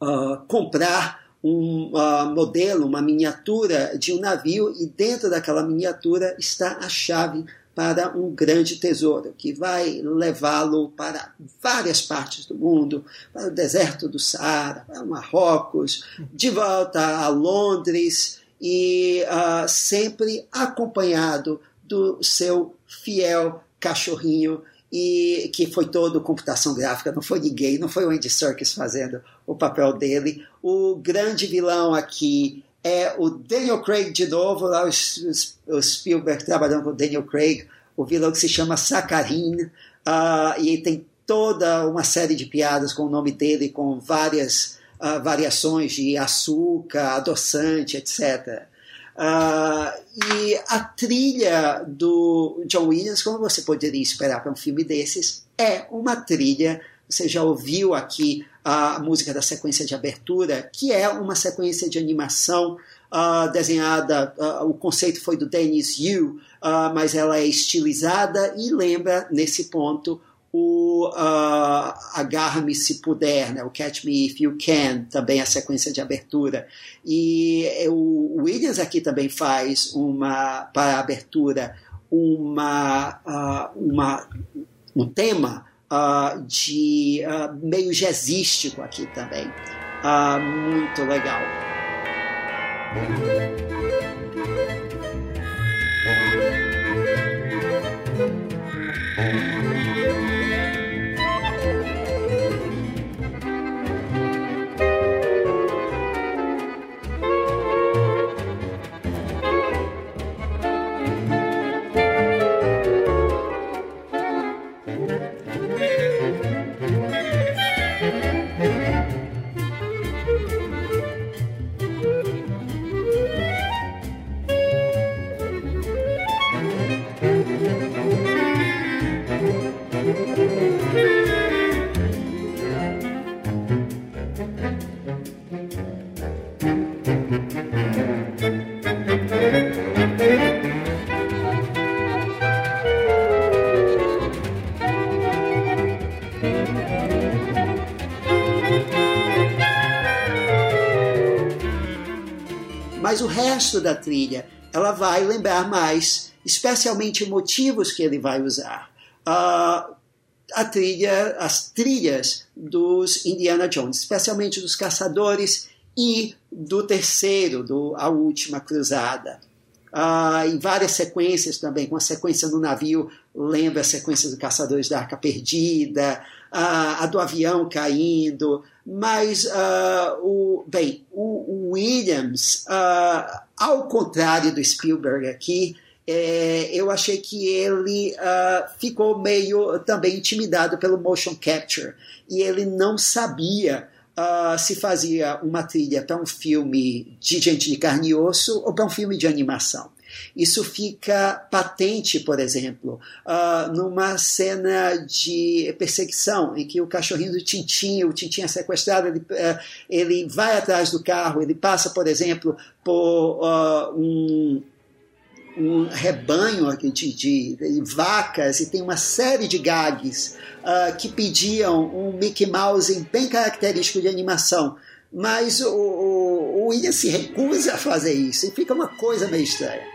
uh, comprar um modelo, uma miniatura de um navio, e dentro daquela miniatura está a chave para um grande tesouro que vai levá-lo para várias partes do mundo, para o deserto do Saara, para Marrocos, de volta a Londres e uh, sempre acompanhado do seu fiel cachorrinho e que foi todo computação gráfica, não foi ninguém, não foi o Andy Serkis fazendo o papel dele. O grande vilão aqui é o Daniel Craig de novo, lá o, Spielberg trabalhando com o Daniel Craig, o vilão que se chama Sakharin, uh, e tem toda uma série de piadas com o nome dele, com várias uh, variações de açúcar, adoçante, etc. Uh, ah, e a trilha do John Williams, como você poderia esperar para um filme desses, é uma trilha. Você já ouviu aqui a música da sequência de abertura, que é uma sequência de animação uh, desenhada, uh, o conceito foi do Dennis Yu, uh, mas ela é estilizada e lembra, nesse ponto, o Agarra-me se puder, né? o Catch Me If You Can, também a sequência de abertura. E o Williams aqui também faz uma, para a abertura, uma, uma, um tema uh, de uh, meio jazzístico aqui também. Uh, muito legal. Resto da trilha, ela vai lembrar mais, especialmente motivos que ele vai usar. Uh, a trilha, as trilhas dos Indiana Jones, especialmente dos caçadores e do terceiro, do A Última Cruzada. Uh, em várias sequências também, com a sequência no navio, lembra a sequência do Caçadores da Arca Perdida, a do avião caindo, mas, uh, o, bem, o Williams, ao contrário do Spielberg aqui, é, eu achei que ele uh, ficou meio também intimidado pelo motion capture e ele não sabia uh, se fazia uma trilha para um filme de gente de carne e osso ou para um filme de animação. Isso fica patente, por exemplo, uh, numa cena de perseguição em que o cachorrinho do Tintin, o Tintin é sequestrado, ele, uh, ele vai atrás do carro, ele passa, por exemplo, por uh, um, um rebanho de, de, de, vacas e tem uma série de gags uh, que pediam um Mickey Mouse bem característico de animação. Mas o, o, o William se recusa a fazer isso e fica uma coisa meio estranha.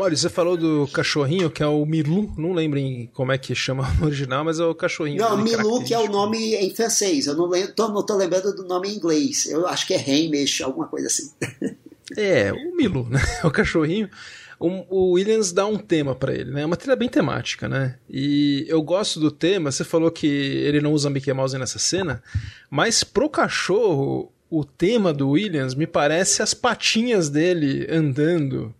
Maurício, você falou do cachorrinho, que é o Milu, não lembrem como é que chama no original, mas é o cachorrinho. Não, Milu que é o nome em francês, eu não, lembro, tô, não tô lembrando do nome em inglês, eu acho que é Hamish, alguma coisa assim. É, o Milu, né? O cachorrinho. O, Williams dá um tema para ele, né? É uma trilha bem temática, né? E eu gosto do tema. Você falou que ele não usa Mickey Mouse nessa cena, mas pro cachorro, o tema do Williams me parece as patinhas dele andando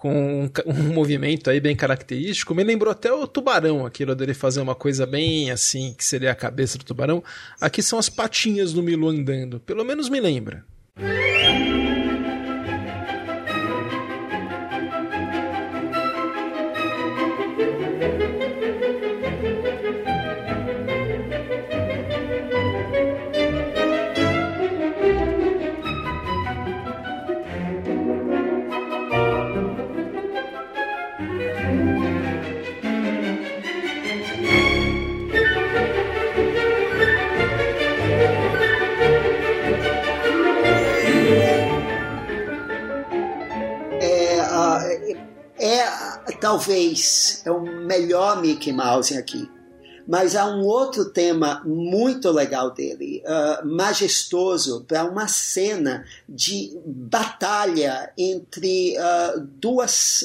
com um, um, movimento aí bem característico. Me lembrou até o tubarão, aquilo dele fazer uma coisa bem assim, que seria a cabeça do tubarão. Aqui são as patinhas do Milu andando. Pelo menos me lembra. Talvez é o melhor Mickey Mouse aqui. Mas há um outro tema muito legal dele, uh, majestoso, para uma cena de batalha entre uh, duas,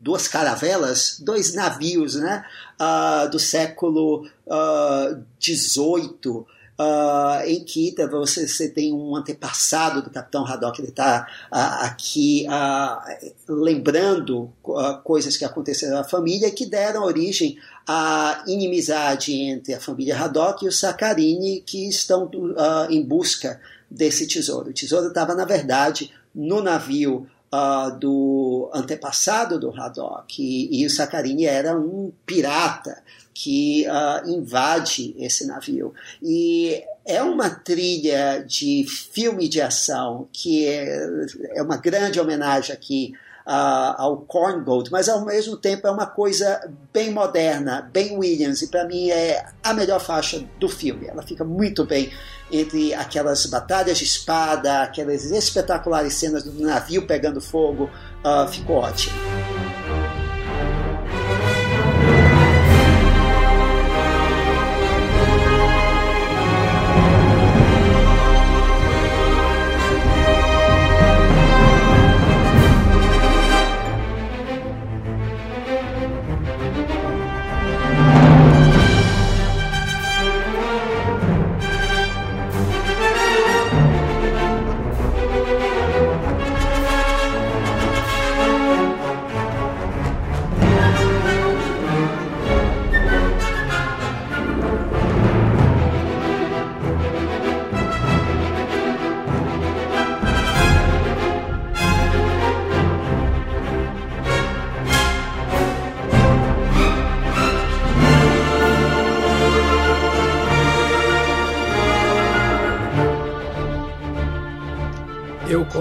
duas caravelas, dois navios né, uh, do século XVIII. Uh, em que você, você, tem um antepassado do Capitão Haddock, ele está uh, aqui uh, lembrando coisas que aconteceram na família que deram origem à inimizade entre a família Haddock e o Saccharini, que estão em busca desse tesouro. O tesouro estava, na verdade, no navio do antepassado do Haddock, e, e o Saccharini era um pirata que uh, invade esse navio. E é uma trilha de filme de ação que é, é uma grande homenagem aqui uh, ao Corn Gold, mas ao mesmo tempo é uma coisa bem moderna, bem Williams, e para mim é a melhor faixa do filme. Ela fica muito bem entre aquelas batalhas de espada, aquelas espetaculares cenas do navio pegando fogo, uh, ficou ótimo.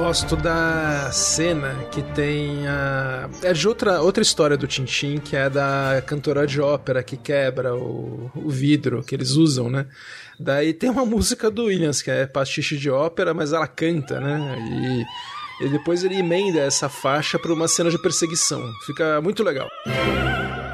Gosto da cena que tem a. É de outra, outra história do Tintin, que é da cantora de ópera que quebra o, o vidro que eles usam, né? Daí tem uma música do Williams, que é pastiche de ópera, mas ela canta, né? E, e depois ele emenda essa faixa para uma cena de perseguição. Fica muito legal. perseguição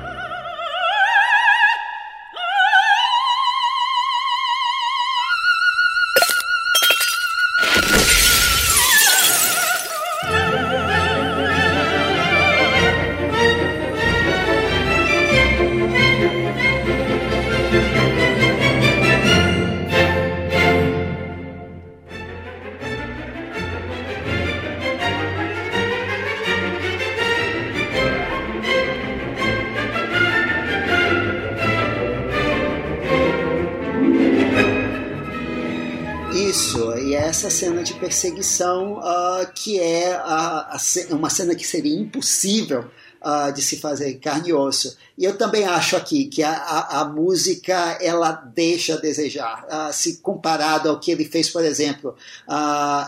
uh, que é a, a, uma cena que seria impossível uh, de se fazer carne e osso. E eu também acho aqui que a, a, música ela deixa a desejar, uh, se comparado ao que ele fez, por exemplo,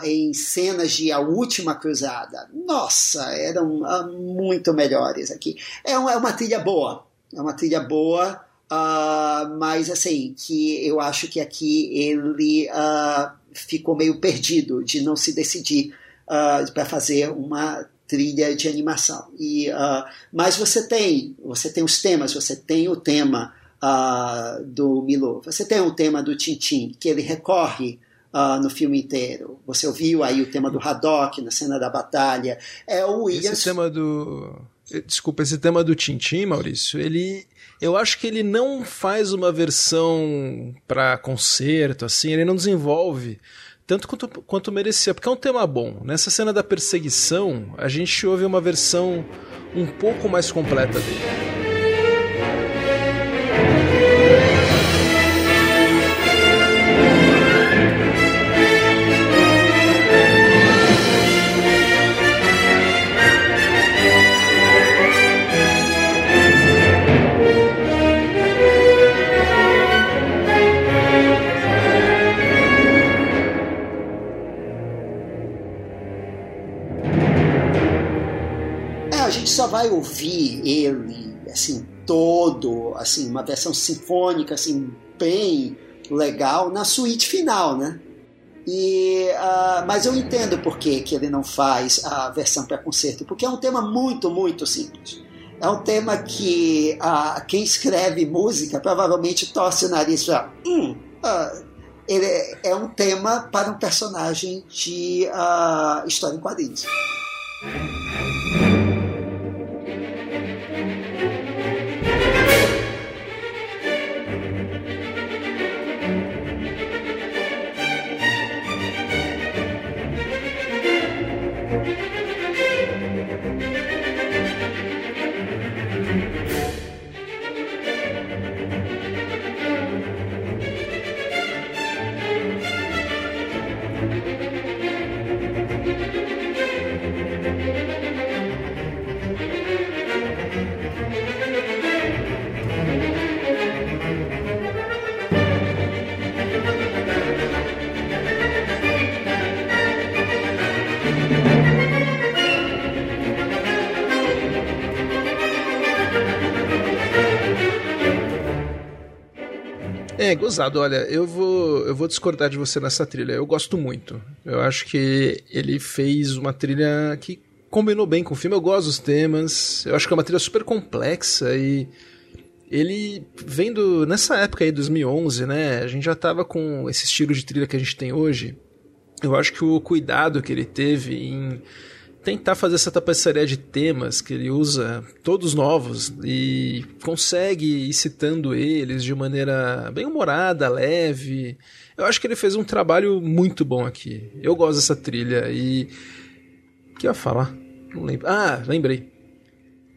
em cenas de A Última Cruzada. Nossa, eram muito melhores aqui. É uma, é uma trilha boa, é uma trilha boa. Uh, mas assim, que eu acho que aqui ele uh, ficou meio perdido de não se decidir uh, para fazer uma trilha de animação. E, uh, mas você tem, você tem os temas, você tem o tema uh, do Milo, você tem o tema do Tintin, que ele recorre uh, no filme inteiro. Você ouviu aí o tema do Haddock na cena da batalha. É o Williams. Esse tema do Desculpa, esse tema do Tintin, Maurício, ele eu acho que ele não faz uma versão para concerto, assim, ele não desenvolve tanto quanto, quanto merecia, porque é um tema bom. Nessa cena da perseguição, a gente ouve uma versão um pouco mais completa dele. Só vai ouvir ele assim todo, assim uma versão sinfônica assim bem legal na suíte final, né? E, uh, mas eu entendo por que, que ele não faz a versão para concerto, porque é um tema muito, muito simples. É um tema que uh, quem escreve música provavelmente torce o nariz para. Hum, uh, ele é, é, um tema para um personagem de história em quadrinhos. É, gozado. Olha, eu vou, eu vou discordar de você nessa trilha. Eu gosto muito. Eu acho que ele fez uma trilha que combinou bem com o filme. Eu gosto dos temas. Eu acho que é uma trilha super complexa e ele vendo nessa época aí 2011, né? A gente já tava com esse estilo de trilha que a gente tem hoje. Eu acho que o cuidado que ele teve em tentar fazer essa tapeçaria de temas que ele usa, todos novos, e consegue ir citando eles de maneira bem humorada, leve. Eu acho que ele fez um trabalho muito bom aqui. Eu gosto dessa trilha e. O que eu ia falar? Não lembro. Ah, lembrei.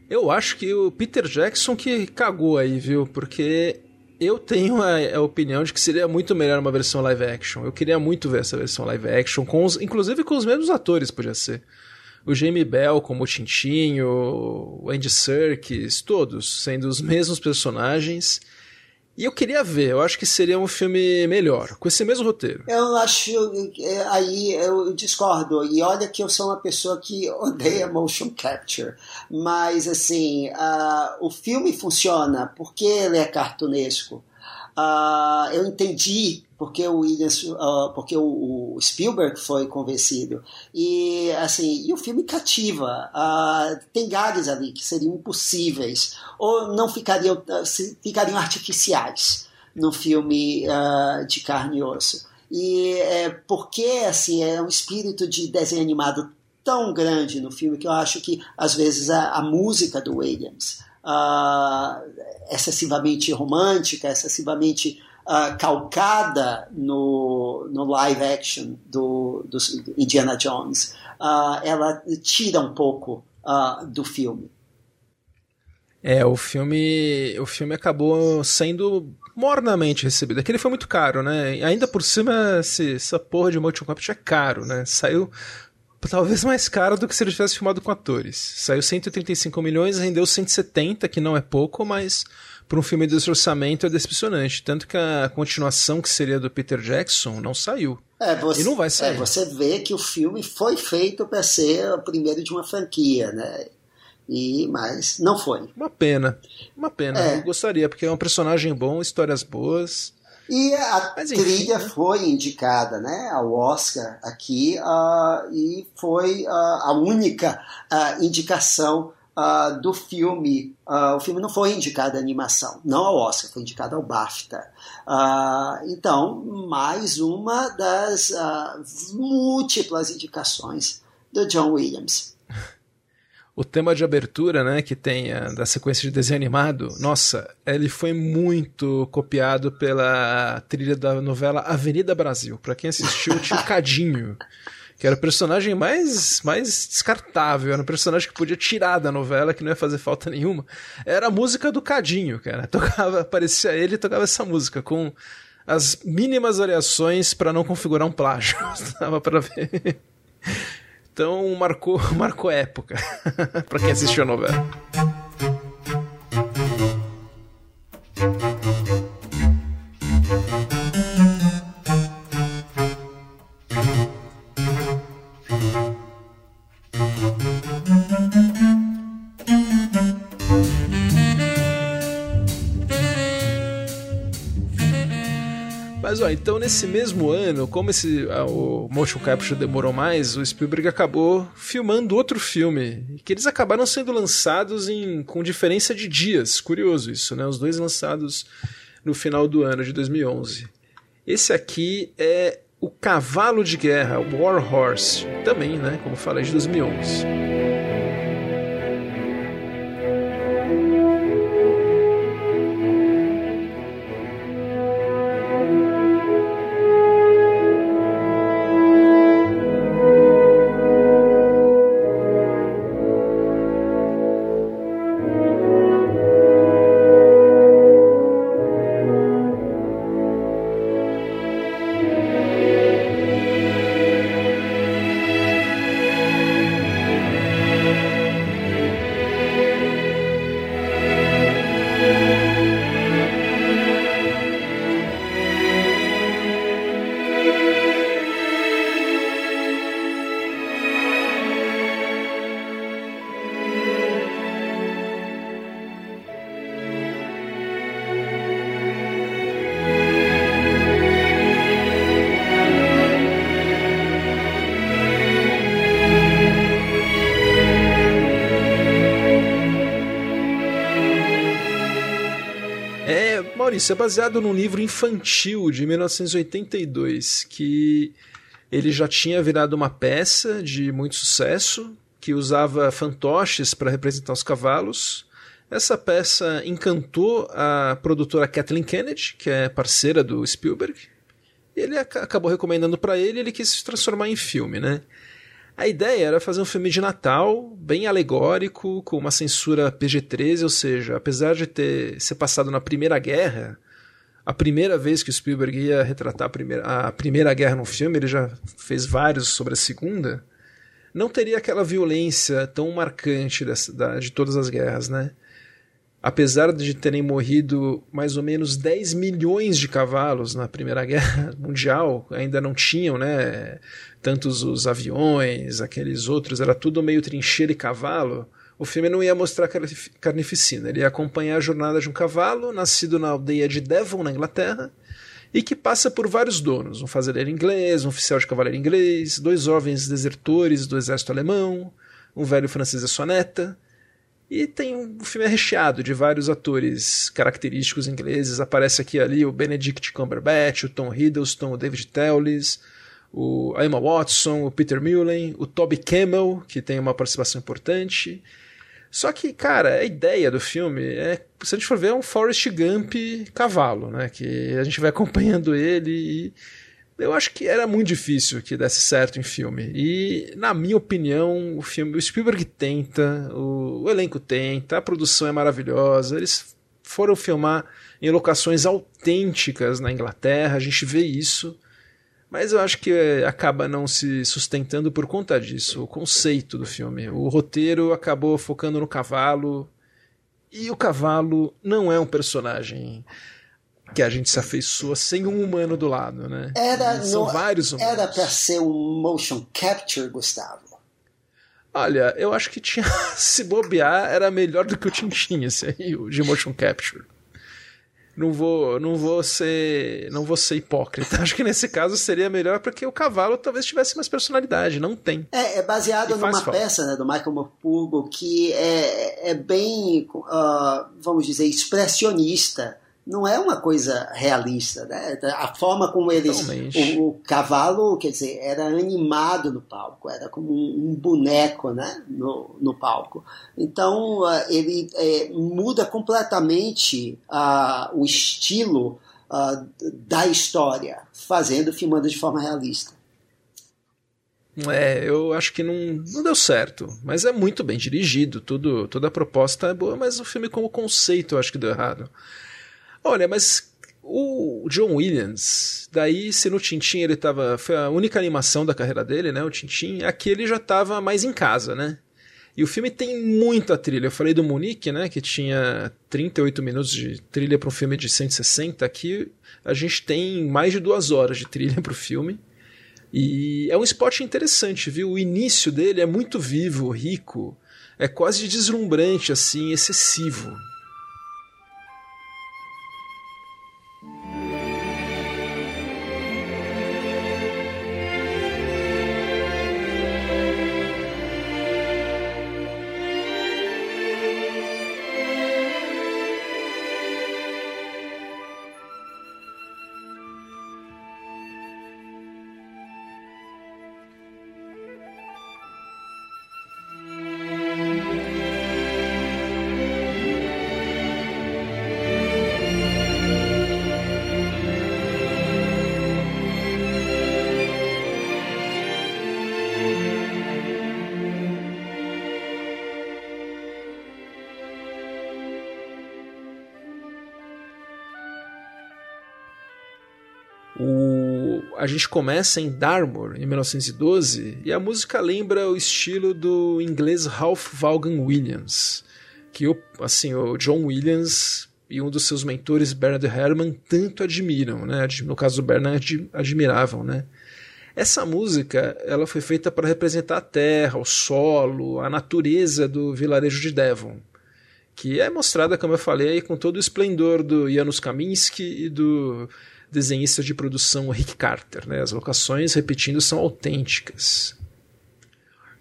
Eu acho que o Peter Jackson que cagou aí, viu? Porque eu tenho a, a, opinião de que seria muito melhor uma versão live action. Eu queria muito ver essa versão live action, com os, inclusive com os mesmos atores, podia ser o Jamie Bell como o Tintinho, o Andy Serkis, todos sendo os mesmos personagens. E eu queria ver, eu acho que seria um filme melhor, com esse mesmo roteiro. Eu acho, é, aí eu discordo. E olha que eu sou uma pessoa que odeia motion capture. Mas, assim, uh, o filme funciona porque ele é cartunesco. Uh, eu entendi porque o Williams, uh, porque o, o, Spielberg foi convencido e assim, e o filme cativa. Uh, tem gags ali que seriam impossíveis ou não ficariam, ficariam artificiais no filme de carne e osso. E é porque assim é um espírito de desenho animado tão grande no filme que eu acho que às vezes a, a música do Williams uh, excessivamente romântica, excessivamente uh, calcada no, no live action do, do Indiana Jones, uh, ela tira um pouco do filme. É, o filme, o filme acabou sendo mornamente recebido. Aquele foi muito caro, né? Ainda por cima, essa porra de motion capture é caro, né? Saiu talvez mais caro do que se ele tivesse filmado com atores. Saiu 135 milhões, rendeu 170, que não é pouco, mas para um filme desse orçamento é decepcionante. Tanto que a continuação que seria do Peter Jackson não saiu. É, você, e não vai sair. É, você vê que o filme foi feito para ser o primeiro de uma franquia, né? E, mas não foi. Uma pena. Uma pena. É. Eu gostaria, porque é um personagem bom, histórias boas. E a Mas, enfim, trilha né? foi indicada né, ao Oscar aqui uh, e foi uh, a única uh, indicação do filme. o filme não foi indicado à animação, não ao Oscar, foi indicado ao BAFTA. então, mais uma das múltiplas indicações do John Williams o tema de abertura, né, que tem a, da sequência de desenho animado, nossa, ele foi muito copiado pela trilha da novela Avenida Brasil. Para quem assistiu, tinha o Cadinho, que era o personagem mais, mais descartável, era um personagem que podia tirar da novela, que não ia fazer falta nenhuma. Era a música do Cadinho, cara. Tocava, aparecia ele e tocava essa música com as mínimas variações para não configurar um plágio. Dava para ver. Então marcou, marcou época para quem assistiu a novela. Então nesse mesmo ano, como esse o motion capture demorou mais, o Spielberg acabou filmando outro filme, que eles acabaram sendo lançados em com diferença de dias. Curioso isso, né? Os dois lançados no final do ano de 2011. Esse aqui é o Cavalo de Guerra, War Horse, também, né, como falei, de 2011. Maurício, é baseado num livro infantil de 1982 que ele já tinha virado uma peça de muito sucesso, que usava fantoches para representar os cavalos. Essa peça encantou a produtora Kathleen Kennedy, que é parceira do Spielberg. Ele acabou recomendando para ele, ele quis se transformar em filme, né? A ideia era fazer um filme de Natal, bem alegórico, com uma censura PG-13, ou seja, apesar de ter ser passado na Primeira Guerra, a primeira vez que o Spielberg ia retratar a Primeira, a primeira Guerra no filme, ele já fez vários sobre a Segunda, não teria aquela violência tão marcante dessa, da, de todas as guerras, né? Apesar de terem morrido mais ou menos 10 milhões de cavalos na Primeira Guerra Mundial, ainda não tinham, né? Tantos os aviões, aqueles outros, era tudo meio trincheira e cavalo. O filme não ia mostrar carnificina, ele ia acompanhar a jornada de um cavalo nascido na aldeia de Devon, na Inglaterra, e que passa por vários donos: um fazendeiro inglês, um oficial de cavaleiro inglês, dois jovens desertores do exército alemão, um velho francês e sua neta. E tem um filme recheado de vários atores característicos ingleses. Aparece aqui ali o Benedict Cumberbatch, o Tom Hiddleston, o David Towles, o Emma Watson, o Peter Mullen, o Toby Campbell, que tem uma participação importante. Só que, cara, a ideia do filme é, se a gente for ver, é um Forrest Gump cavalo, né? Que a gente vai acompanhando ele e eu acho que era muito difícil que desse certo em filme. E, na minha opinião, o filme, o Spielberg tenta, o, o elenco tenta, a produção é maravilhosa, eles foram filmar em locações autênticas na Inglaterra, a gente vê isso. Mas eu acho que é, acaba não se sustentando por conta disso, o conceito do filme. O roteiro acabou focando no cavalo, e o cavalo não é um personagem que a gente se afeiçoa sem um humano do lado, né? Era, São não, vários humanos. Era para ser um motion capture, Gustavo. Olha, eu acho que tinha. Se bobear, era melhor do que o Tintin, esse aí, o de motion capture não vou, não vou ser, não vou ser hipócrita. Acho que nesse caso seria melhor porque o cavalo talvez tivesse mais personalidade, não tem. É, é baseado numa falta. peça né, do Michael Morpurgo que é, é bem, uh, vamos dizer, expressionista não é uma coisa realista. Né? A forma como eles. O, o, cavalo, quer dizer, era animado no palco, era como um, um boneco né? no, no palco. Então, uh, ele é, muda completamente uh, o estilo uh, da história, fazendo, filmando de forma realista. É, eu acho que não, não deu certo, mas é muito bem dirigido, tudo, toda a proposta é boa, mas o filme como conceito eu acho que deu errado. Olha, mas o John Williams, daí se no Tintin ele tava. Foi a única animação da carreira dele, né? O Tintin, aqui ele já tava mais em casa, né? E o filme tem muita trilha. Eu falei do Munique, né? Que tinha 38 minutos de trilha para um filme de 160. Aqui a gente tem mais de duas horas de trilha para o filme. E é um spot interessante, viu? O início dele é muito vivo, rico, é quase deslumbrante, assim, excessivo. Gente começa em Dartmoor, em 1912, e a música lembra o estilo do inglês Ralph Vaughan Williams, que o, assim, o John Williams e um dos seus mentores, Bernard Herrmann, tanto admiram, né? No caso do Bernard, admiravam, né? Essa música, ela foi feita para representar a terra, o solo, a natureza do vilarejo de Devon, que é mostrada, como eu falei, com todo o esplendor do Janusz Kaminski e do desenhista de produção Rick Carter. Né? As locações, repetindo, são autênticas.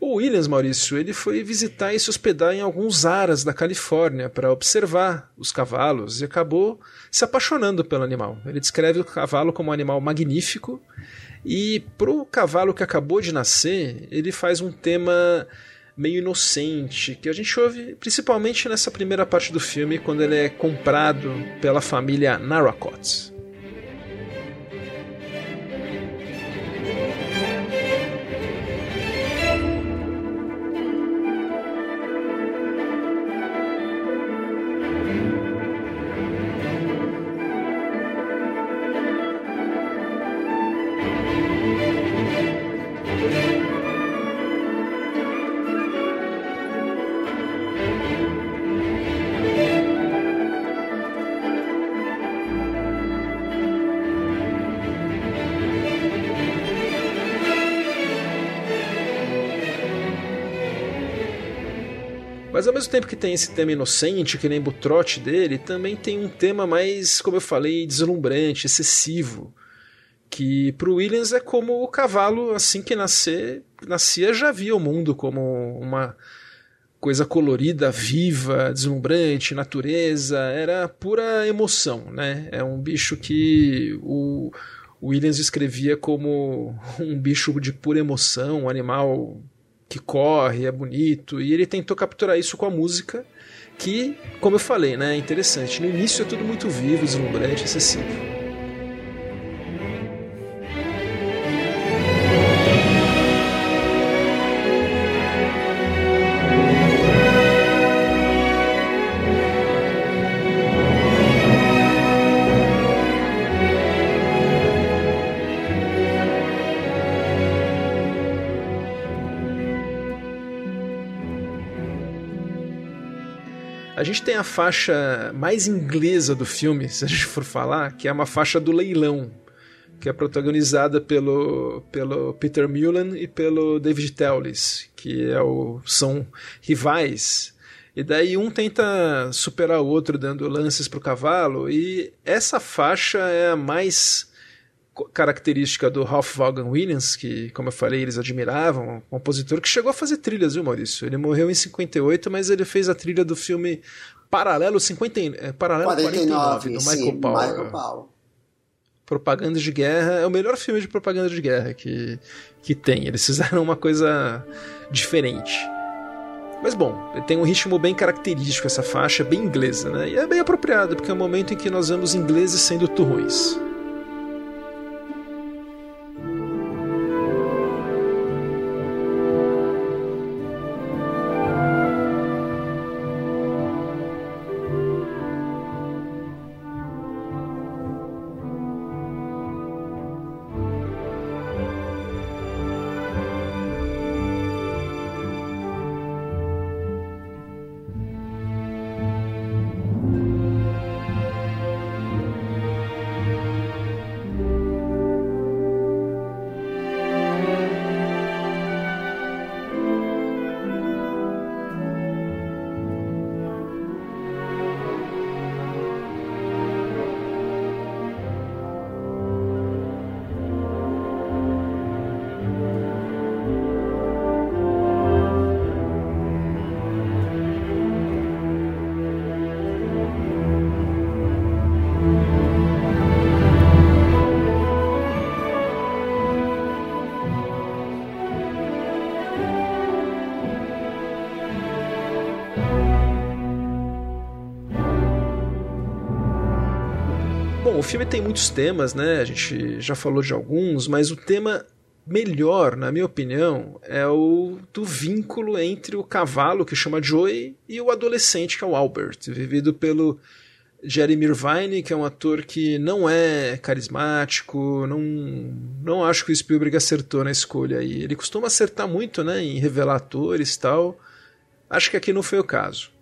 O Williams, Maurício, ele foi visitar e se hospedar em alguns aras da Califórnia para observar os cavalos e acabou se apaixonando pelo animal. Ele descreve o cavalo como um animal magnífico e para o cavalo que acabou de nascer, ele faz um tema meio inocente que a gente ouve principalmente nessa primeira parte do filme quando ele é comprado pela família Narracott. Tempo que tem esse tema inocente, que lembra o trote dele, também tem um tema mais, como eu falei, deslumbrante, excessivo. Que pro Williams é como o cavalo, assim que nascer, nascia, já via o mundo como uma coisa colorida, viva, deslumbrante, natureza, era pura emoção, né? É um bicho que o Williams escrevia como um bicho de pura emoção, um animal que corre, é bonito, e ele tentou capturar isso com a música, que, como eu falei, né, é interessante. No início é tudo muito vivo, deslumbrante, acessível. A gente tem a faixa mais inglesa do filme, se a gente for falar, que é uma faixa do leilão, que é protagonizada pelo, pelo Peter Mullen e pelo David Tellez, que é o, são rivais. E daí um tenta superar o outro dando lances para o cavalo, e essa faixa é a mais característica do Ralph Vaughan Williams, que, como eu falei, eles admiravam, um compositor que chegou a fazer trilhas, viu, Maurício? Ele morreu em 58, mas ele fez a trilha do filme Paralelo 50, é, Paralelo 49, 49 do Michael sim, Powell. Michael Powell. Propaganda de guerra, é o melhor filme de propaganda de guerra que, que tem. Eles fizeram uma coisa diferente. Mas bom, tem um ritmo bem característico essa faixa, bem inglesa, né? E é bem apropriado, porque é o momento em que nós vemos ingleses sendo turrões. Filme tem muitos temas, né? A gente já falou de alguns, mas o tema melhor, na minha opinião, é o do vínculo entre o cavalo, que chama Joey, e o adolescente, que é o Albert, vivido pelo Jeremy Irvine, que é um ator que não é carismático, não, não acho que o Spielberg acertou na escolha aí. Ele costuma acertar muito né, em revelar atores e tal. Acho que aqui não foi o caso.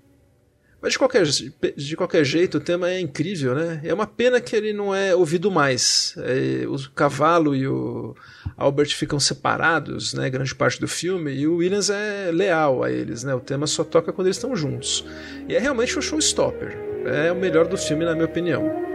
Mas de qualquer, de qualquer jeito, o tema é incrível, né? É uma pena que ele não é ouvido mais. É, o cavalo e o Albert ficam separados, né? Grande parte do filme, e o Williams é leal a eles, né? O tema só toca quando eles estão juntos. E é realmente um showstopper. É o melhor do filme, na minha opinião.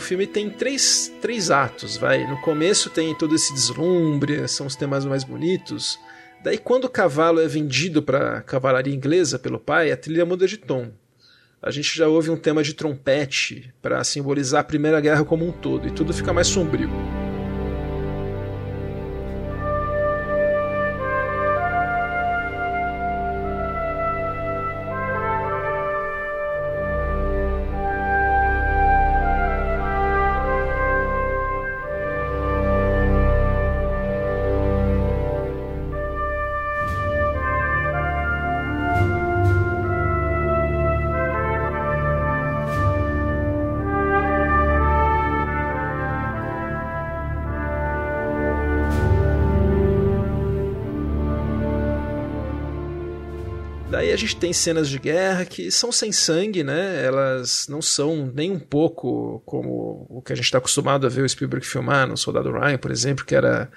Filme tem três, três atos, vai. No começo tem todo esse deslumbre, são os temas mais bonitos. Daí, quando o cavalo é vendido para cavalaria inglesa pelo pai, a trilha muda de tom. A gente já ouve um tema de trompete para simbolizar a Primeira Guerra como um todo, e tudo fica mais sombrio. Tem cenas de guerra que são sem sangue, né? Elas não são nem um pouco como o que a gente está acostumado a ver o Spielberg filmar no Soldado Ryan, por exemplo, que era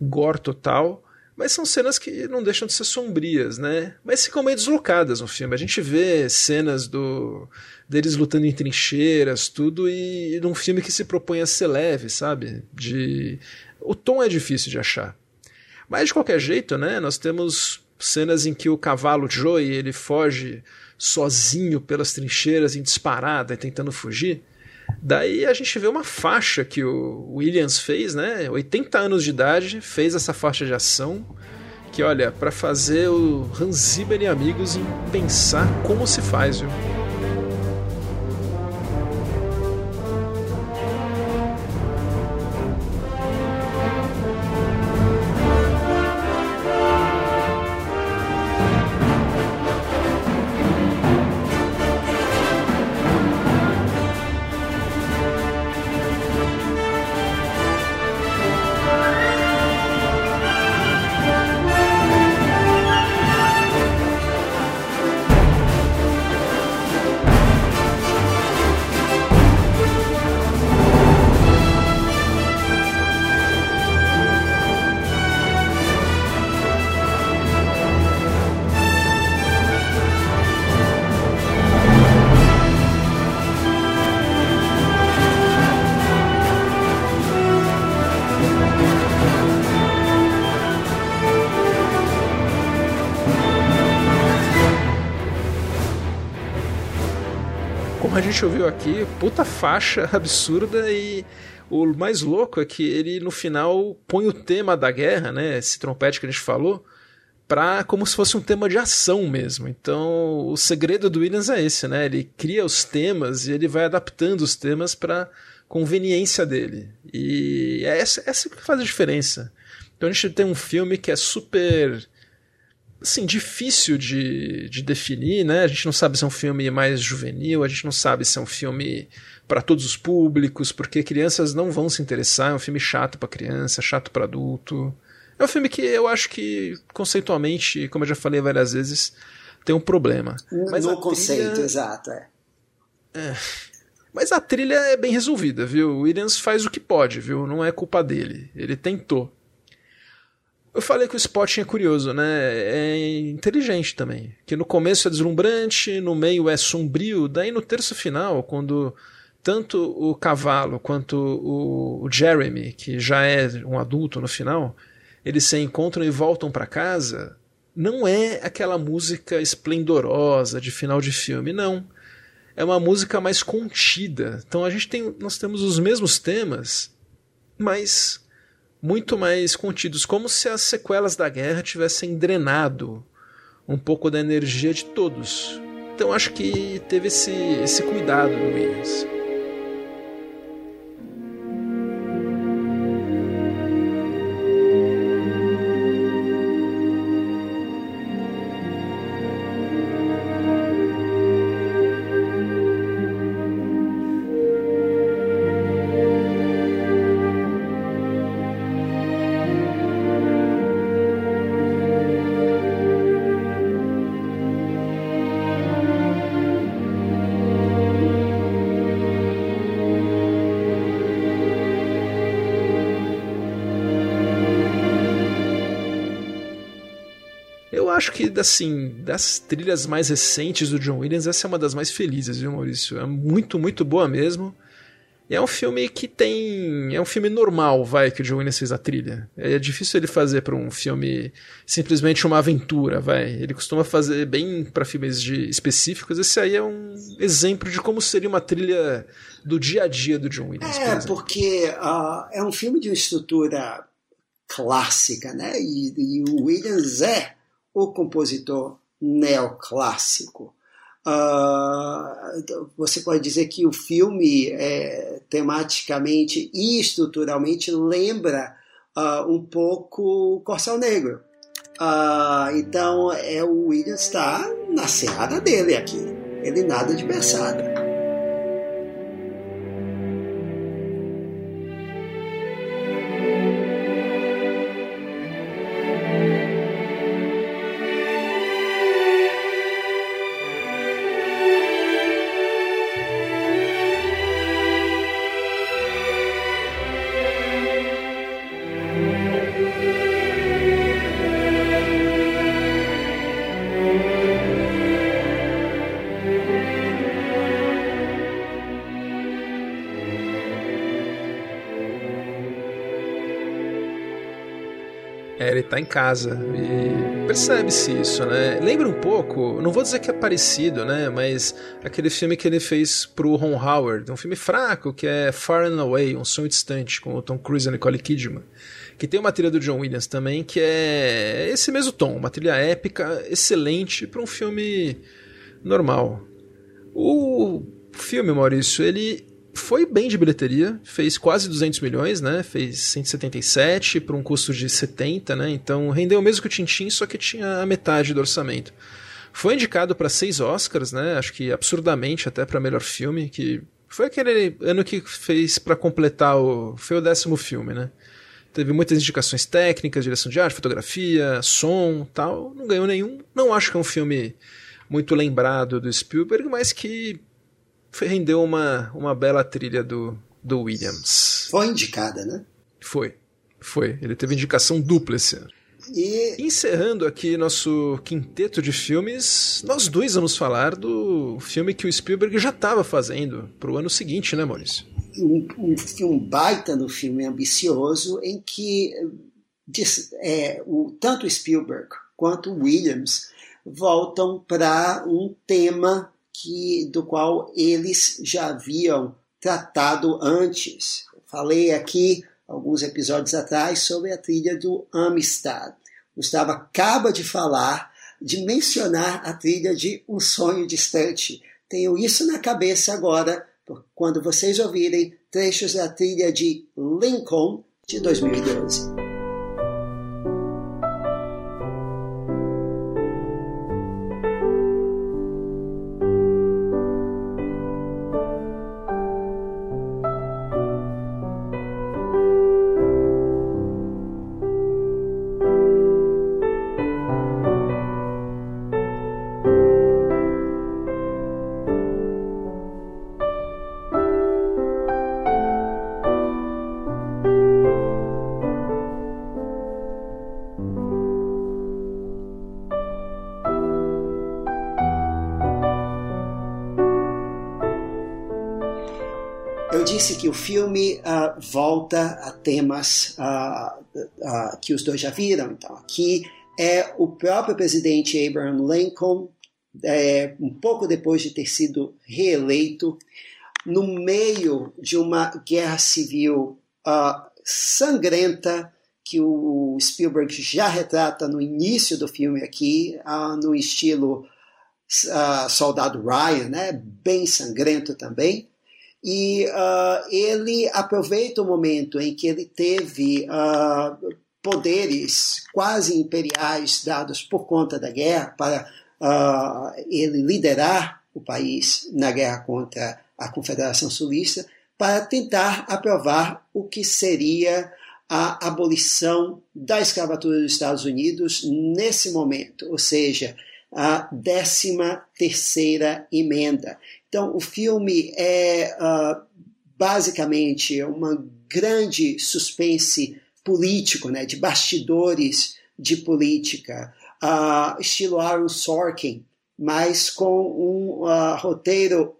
gore total. Mas são cenas que não deixam de ser sombrias, né? Mas ficam meio deslocadas no filme. A gente vê cenas do deles lutando em trincheiras, tudo, e, e num filme que se propõe a ser leve, sabe? De o tom é difícil de achar. Mas de qualquer jeito, né? Nós temos cenas em que o cavalo Joey ele foge sozinho pelas trincheiras em disparada, tentando fugir. Daí a gente vê uma faixa que o Williams fez, né? 80 anos de idade, fez essa faixa de ação. Que olha, para fazer o Hans Zimmer e amigos em pensar como se faz, viu? Puta faixa absurda e o mais louco é que ele no final põe o tema da guerra, né, esse trompete que a gente falou, pra, como se fosse um tema de ação mesmo. Então, o segredo do Williams é esse, né? Ele cria os temas e ele vai adaptando os temas para conveniência dele. E é essa, essa que faz a diferença. Então a gente tem um filme que é super assim, difícil de, de definir, né? A gente não sabe se é um filme mais juvenil, a gente não sabe se é um filme para todos os públicos, porque crianças não vão se interessar, é um filme chato para criança, chato para adulto. É um filme que eu acho que conceitualmente, como eu já falei várias vezes, tem um problema. Mas no conceito, trilha... exato, é. é. Mas a trilha é bem resolvida, viu? O Williams faz o que pode, viu? Não é culpa dele. Ele tentou. Eu falei que o Spotting é curioso, né? É inteligente também. Que no começo é deslumbrante, no meio é sombrio, daí no terço final, quando tanto o cavalo quanto o, Jeremy, que já é um adulto no final, eles se encontram e voltam para casa, não é aquela música esplendorosa de final de filme, não. É uma música mais contida. Então a gente tem, nós temos os mesmos temas, mas muito mais contidos, como se as sequelas da guerra tivessem drenado um pouco da energia de todos. Então acho que teve esse, esse cuidado no Williams. Assim, das trilhas mais recentes do John Williams, essa é uma das mais felizes, viu, Maurício? É muito, muito boa mesmo. E é um filme que tem. É um filme normal, vai, que o John Williams fez a trilha. É difícil ele fazer para um filme simplesmente uma aventura, vai. Ele costuma fazer bem para filmes de específicos. Esse aí é um exemplo de como seria uma trilha do dia a dia do John Williams. É, por porque uh, é um filme de uma estrutura clássica, né? E, e o Williams é o compositor neoclássico. Uh, você pode dizer que o filme, é, tematicamente e estruturalmente, lembra uh, um pouco Corcel Negro. Uh, então, é o Williams está na seada dele aqui. Ele nada de pensada. Tá em casa. E percebe-se isso, né? Lembra um pouco, não vou dizer que é parecido, né? Mas aquele filme que ele fez pro Ron Howard, um filme fraco que é Far and Away, Um Sonho Distante, com o Tom Cruise e Nicole Kidman. Que tem uma trilha do John Williams também, que é esse mesmo tom, uma trilha épica, excelente para um filme normal. O filme, Maurício, ele foi bem de bilheteria, fez quase 200 milhões, né? Fez 177 por um custo de 70, né? Então rendeu o mesmo que o Tintin, só que tinha a metade do orçamento. Foi indicado para seis Oscars, né? Acho que absurdamente até para melhor filme, que foi aquele ano que fez para completar o foi o décimo filme, né? Teve muitas indicações técnicas, direção de arte, fotografia, som, tal. Não ganhou nenhum. Não acho que é um filme muito lembrado do Spielberg, mas que rendeu uma, uma bela trilha do, do Williams. Foi indicada, né? Foi. Foi. Ele teve indicação dupla esse ano. E... Encerrando aqui nosso quinteto de filmes, nós dois vamos falar do filme que o Spielberg já estava fazendo para o ano seguinte, né, Maurício? Um, um filme baita no filme ambicioso em que é, o, tanto Spielberg quanto Williams voltam para um tema que, do qual eles já haviam tratado antes. Falei aqui alguns episódios atrás sobre a trilha do Amistad. Gustavo acaba de falar, de mencionar a trilha de Um Sonho Distante. Tenho isso na cabeça agora, quando vocês ouvirem trechos da trilha de Lincoln de 2012. Filme uh, volta a temas uh, uh, que os dois já viram. Então, aqui é o próprio presidente Abraham Lincoln, é, um pouco depois de ter sido reeleito, no meio de uma guerra civil sangrenta que o Spielberg já retrata no início do filme aqui, no estilo Soldado Ryan, né? bem sangrento também. E uh, ele aproveita o momento em que ele teve uh, poderes quase imperiais dados por conta da guerra para uh, ele liderar o país na guerra contra a Confederação Sulista para tentar aprovar o que seria a abolição da escravatura dos Estados Unidos nesse momento, ou seja, a 13 terceira emenda. Então, o filme é uh, basicamente uma grande suspense político, né, de bastidores de política, uh, estilo Aaron Sorkin, mas com um uh, roteiro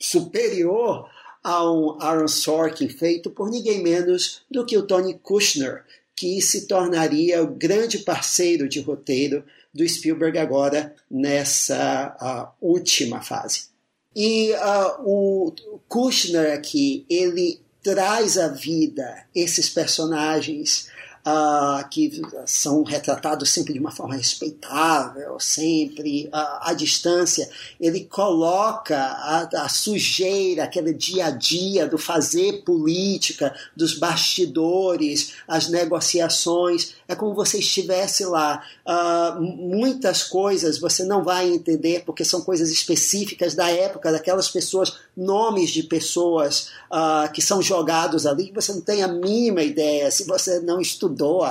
superior a um Aaron Sorkin feito por ninguém menos do que o Tony Kushner, que se tornaria o grande parceiro de roteiro do Spielberg agora nessa última fase. E uh, o Kushner aqui, ele traz à vida esses personagens uh, que são retratados sempre de uma forma respeitável, sempre uh, à distância. Ele coloca a, a, sujeira, aquele dia a dia do fazer política, dos bastidores, as negociações. É como você estivesse lá. Uh, muitas coisas você não vai entender porque são coisas específicas da época, daquelas pessoas, nomes de pessoas uh, que são jogados ali que você não tem a mínima ideia se você não estudou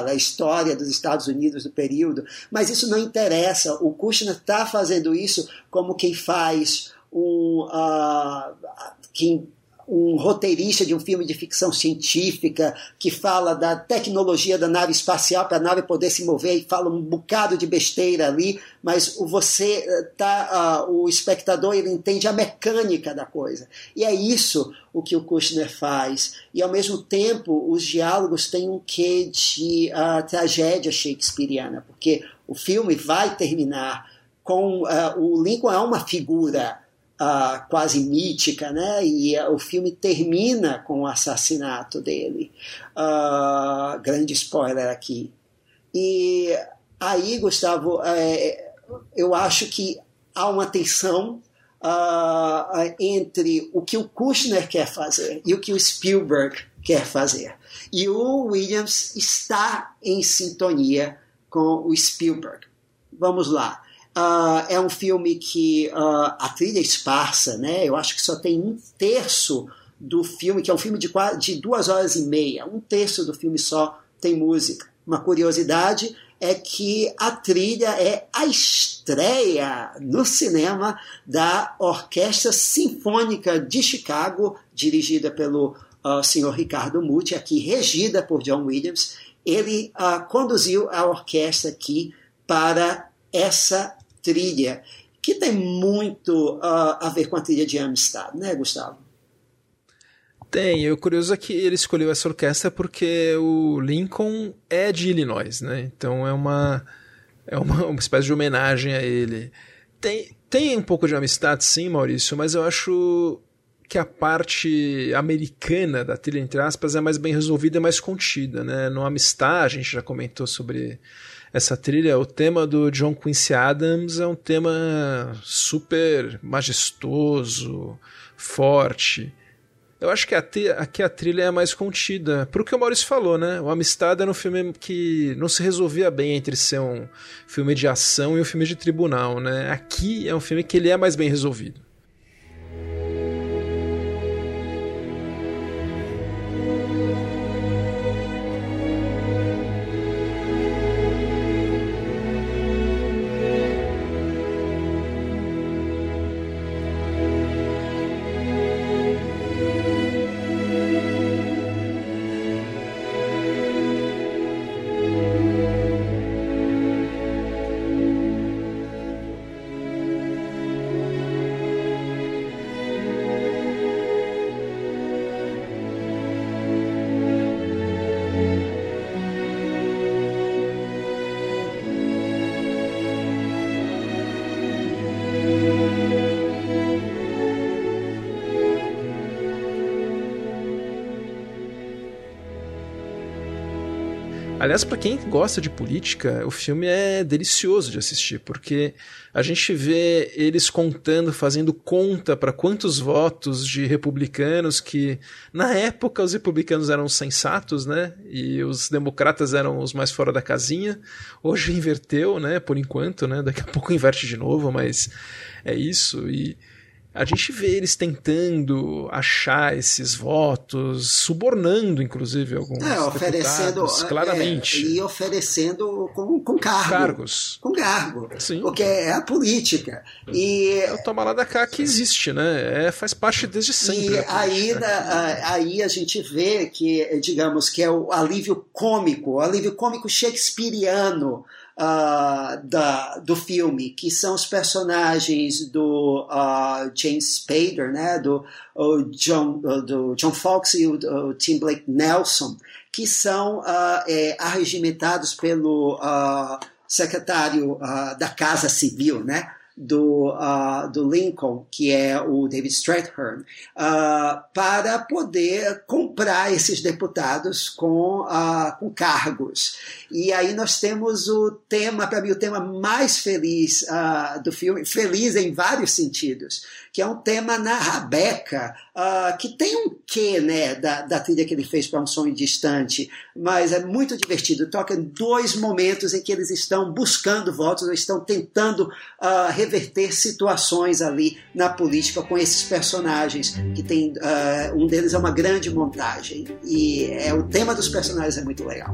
a história dos Estados Unidos do período. Mas isso não interessa. O Kushner está fazendo isso como quem faz um. Uh, quem um roteirista de um filme de ficção científica que fala da tecnologia da nave espacial para a nave poder se mover e fala um bocado de besteira ali, mas você eh, tá, uh, o espectador ele entende a mecânica da coisa. E é isso o que o Kushner faz. E ao mesmo tempo, os diálogos têm um quê de uh, tragédia shakespeariana, porque o filme vai terminar com uh, o Lincoln é uma figura quase mítica, né? E o filme termina com o assassinato dele. Uh, grande spoiler aqui. E aí, Gustavo, é, eu acho que há uma tensão uh, entre o que o Kushner quer fazer e o que o Spielberg quer fazer. E o Williams está em sintonia com o Spielberg. Vamos lá. Uh, é um filme que uh, a trilha é esparsa, né? Eu acho que só tem um terço do filme, que é um filme de, de duas horas e meia. Um terço do filme só tem música. Uma curiosidade é que a trilha é a estreia no cinema da Orquestra Sinfônica de Chicago, dirigida pelo uh, senhor Ricardo Muti, aqui regida por John Williams. Ele uh, conduziu a orquestra aqui para essa trilha, que tem muito uh, a ver com a trilha de Amistad, né, Gustavo? Tem, o curioso é que ele escolheu essa orquestra porque o Lincoln é de Illinois, né? Então é uma, é uma, uma espécie de homenagem a ele. Tem, tem um pouco de amistade, sim, Maurício, mas eu acho que a parte americana da trilha, entre aspas, é mais bem resolvida e mais contida, né? No Amistad, a gente já comentou sobre essa trilha, o tema do John Quincy Adams é um tema super majestoso, forte. Eu acho que aqui a trilha é mais contida. Pro que o Maurício falou, né? O Amistad era um filme que não se resolvia bem entre ser um filme de ação e um filme de tribunal, né? Aqui é um filme que ele é mais bem resolvido. Aliás, para quem gosta de política, o filme é delicioso de assistir, porque a gente vê eles contando, fazendo conta para quantos votos de republicanos que na época os republicanos eram sensatos, né? E os democratas eram os mais fora da casinha. Hoje inverteu, né? Por enquanto, né? Daqui a pouco inverte de novo, mas é isso e a gente vê eles tentando achar esses votos, subornando, inclusive, alguns é, oferecendo é, claramente. É, e oferecendo com, com cargo. Cargos. Com cargo. Sim. Porque é a política. E, é o toma lá da cá que existe, né? É, faz parte desde sempre. E aí, da, aí a gente vê que, digamos, que é o alívio cômico, o alívio cômico shakespeariano uh, da, do filme, que são os personagens do uh, James Spader, né, do, John, do John Fox e o, o Tim Blake Nelson, que são é, arregimentados pelo secretário da Casa Civil, né, do, uh, do Lincoln, que é o David Strathairn, uh, para poder comprar esses deputados com, uh, com cargos. E aí nós temos o tema, para mim, o tema mais feliz do filme, feliz em vários sentidos, que é um tema na Rabeca, uh, que tem um quê né, da, da trilha que ele fez para Um Sonho Distante, mas é muito divertido. Toca em dois momentos em que eles estão buscando votos, ou estão tentando uh, reverter situações ali na política com esses personagens, que tem uh, um deles é uma grande montagem, e é, o tema dos personagens é muito legal.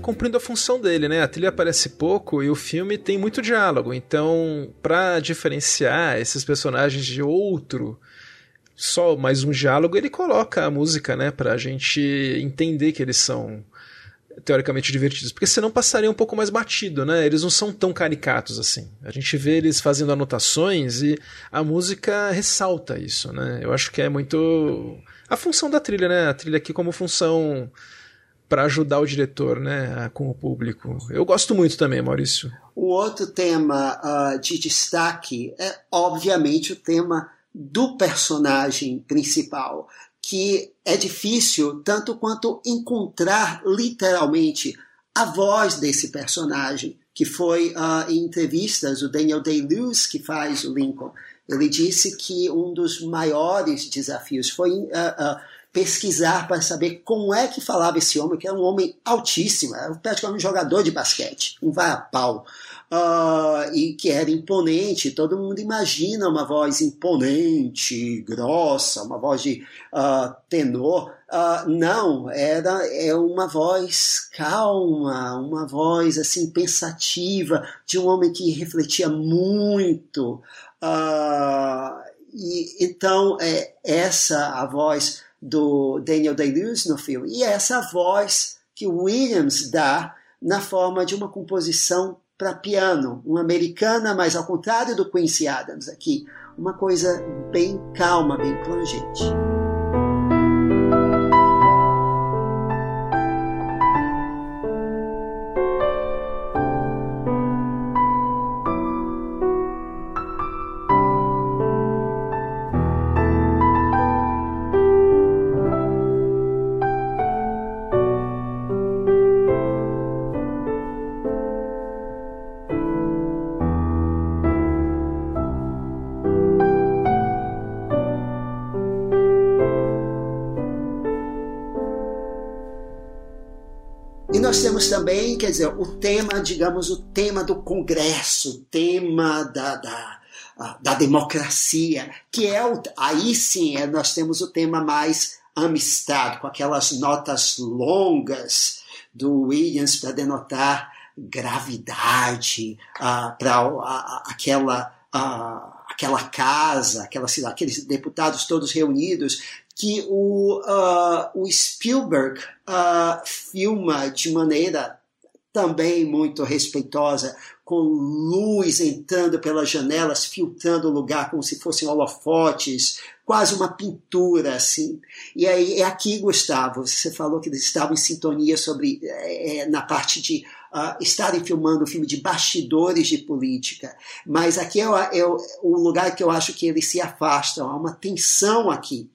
Cumprindo a função dele, né? A trilha aparece pouco e o filme tem muito diálogo. Então, para diferenciar esses personagens de outro, só mais um diálogo, ele coloca a música, né? Pra gente entender que eles são teoricamente divertidos, porque senão passaria um pouco mais batido, né? Eles não são tão caricatos assim. A gente vê eles fazendo anotações e a música ressalta isso, né? Eu acho que é muito a função da trilha, né? A trilha aqui como função para ajudar o diretor, né, com o público. Eu gosto muito também, Maurício. O outro tema uh, de destaque é, obviamente, o tema do personagem principal, que é difícil tanto quanto encontrar literalmente a voz desse personagem, que foi uh, em entrevistas o Daniel Day-Lewis que faz o Lincoln. Ele disse que um dos maiores desafios foi uh, uh, pesquisar para saber como é que falava esse homem, que era um homem altíssimo, era praticamente um jogador de basquete, um vai-a-pau, uh, e que era imponente. Todo mundo imagina uma voz imponente, grossa, uma voz de uh, tenor. Uh, não, era é uma voz calma, uma voz assim pensativa, de um homem que refletia muito. e então é essa a voz do Daniel Day-Lewis no filme. E é essa voz que Williams dá na forma de uma composição para piano, uma americana, mas ao contrário do Quincy Adams aqui, uma coisa bem calma, bem plangente. Também, quer dizer, o tema, digamos, o tema do Congresso, o tema da, da, da democracia, que é o, aí sim é, nós temos o tema mais amistad, com aquelas notas longas do Williams para denotar gravidade, uh, para aquela. Aquela casa, aquela, aqueles deputados todos reunidos, que o, uh, o Spielberg uh, filma de maneira também muito respeitosa, com luz entrando pelas janelas, filtrando o lugar como se fossem holofotes, quase uma pintura assim. E aí é aqui, Gustavo, você falou que eles estavam em sintonia sobre é, na parte de uh, estarem filmando um filme de bastidores de política, mas aqui é, é o lugar que eu acho que eles se afastam, há uma tensão aqui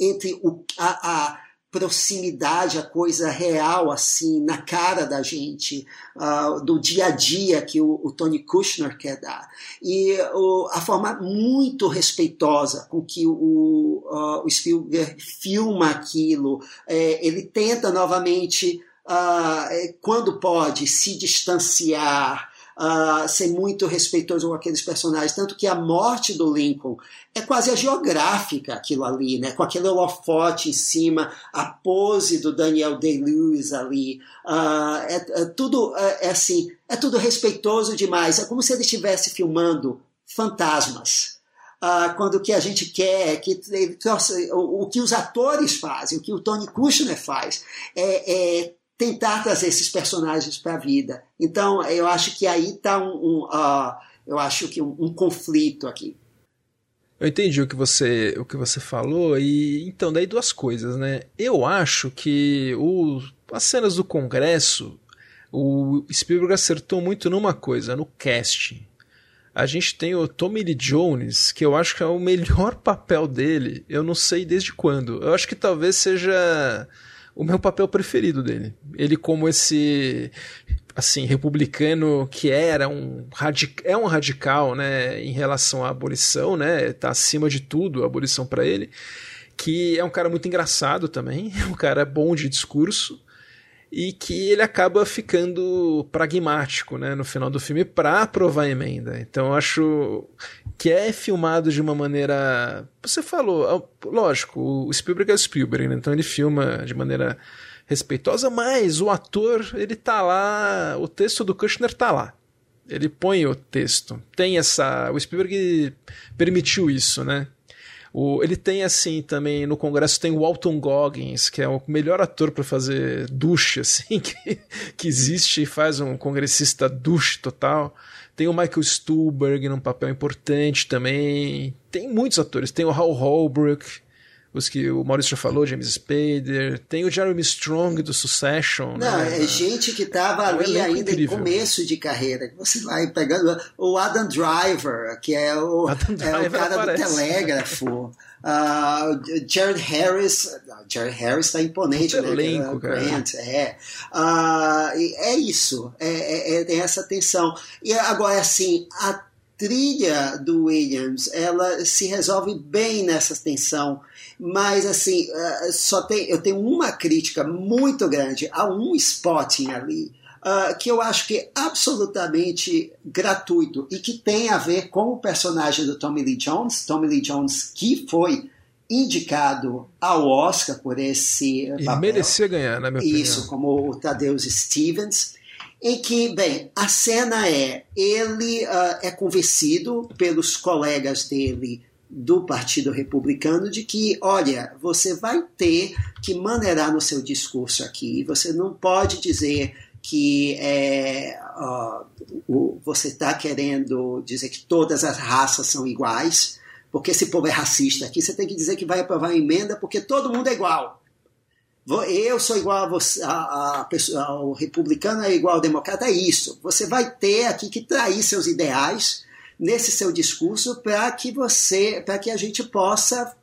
entre o, a, a proximidade, a coisa real, assim, na cara da gente, uh, do dia a dia que o, o Tony Kushner quer dar. E uh, a forma muito respeitosa com que o, uh, o Spielberg filma aquilo, é, ele tenta novamente, ah, é, quando pode, se distanciar, uh, ser muito respeitoso com aqueles personagens. Tanto que a morte do Lincoln é quase a geográfica aquilo ali, né? com aquele holofote em cima, a pose do Daniel Day-Lewis ali. Uh, é, é, tudo é, é, assim, é tudo respeitoso demais. É como se ele estivesse filmando fantasmas. Uh, quando o que a gente quer, que o, o, que os atores fazem, o que o Tony Kushner faz, é, é tentar trazer esses personagens para a vida. Então, eu acho que aí está um, um uh, eu acho que um, um, conflito aqui. Eu entendi o que você o que você falou e então daí duas coisas, né? Eu acho que o, as cenas do Congresso, o Spielberg acertou muito numa coisa, no casting. A gente tem o Tommy Lee Jones, que eu acho que é o melhor papel dele. Eu não sei desde quando. Eu acho que talvez seja o meu papel preferido dele. Ele como esse assim republicano que era um é um radical, né, em relação à abolição, né, tá acima de tudo a abolição para ele, que é um cara muito engraçado também, é um cara bom de discurso e que ele acaba ficando pragmático né, no final do filme para aprovar a emenda. Então eu acho que é filmado de uma maneira. Você falou, lógico, o Spielberg é o Spielberg, né, então ele filma de maneira respeitosa, mas o ator, ele tá lá, o texto do Kushner tá lá. Ele põe o texto. Tem essa. O Spielberg permitiu isso, né? O, ele tem assim também no Congresso tem o Walton Goggins, que é o melhor ator para fazer duche assim que, que existe e faz um congressista duche total. Tem o Michael Stuhlbarg num papel importante também. Tem muitos atores. Tem o Hal Holbrook, os que o Maurício já falou, James Spader, tem o Jeremy Strong do Succession. Não, né? é gente que estava é ali ainda incrível. em começo de carreira. Você vai pegando o Adam Driver, que é o, é o cara aparece. do telégrafo. Uh, Jared Harris, Jared Harris está imponente, Muito né? Elenco, Grant, é. Uh, é isso, é, é, é essa tensão. E agora, assim, a trilha do Williams, ela se resolve bem nessa tensão mas, assim, uh, só tem, eu tenho uma crítica muito grande a um spotting ali. Uh, que eu acho que é absolutamente gratuito e que tem a ver com o personagem do Tommy Lee Jones, Tommy Lee Jones que foi indicado ao Oscar por esse e papel. merecia ganhar, na minha Isso, opinião. como o Tadeusz Stevens, em que, bem, a cena é, ele uh, é convencido pelos colegas dele do Partido Republicano de que, olha, você vai ter que maneirar no seu discurso aqui, você não pode dizer que é, o, você está querendo dizer que todas as raças são iguais, porque esse povo é racista aqui, você tem que dizer que vai aprovar a emenda porque todo mundo é igual. Eu sou igual a você, a, a, o republicano é igual ao democrata, é isso. Você vai ter aqui que trair seus ideais nesse seu discurso para que você, para que a gente possa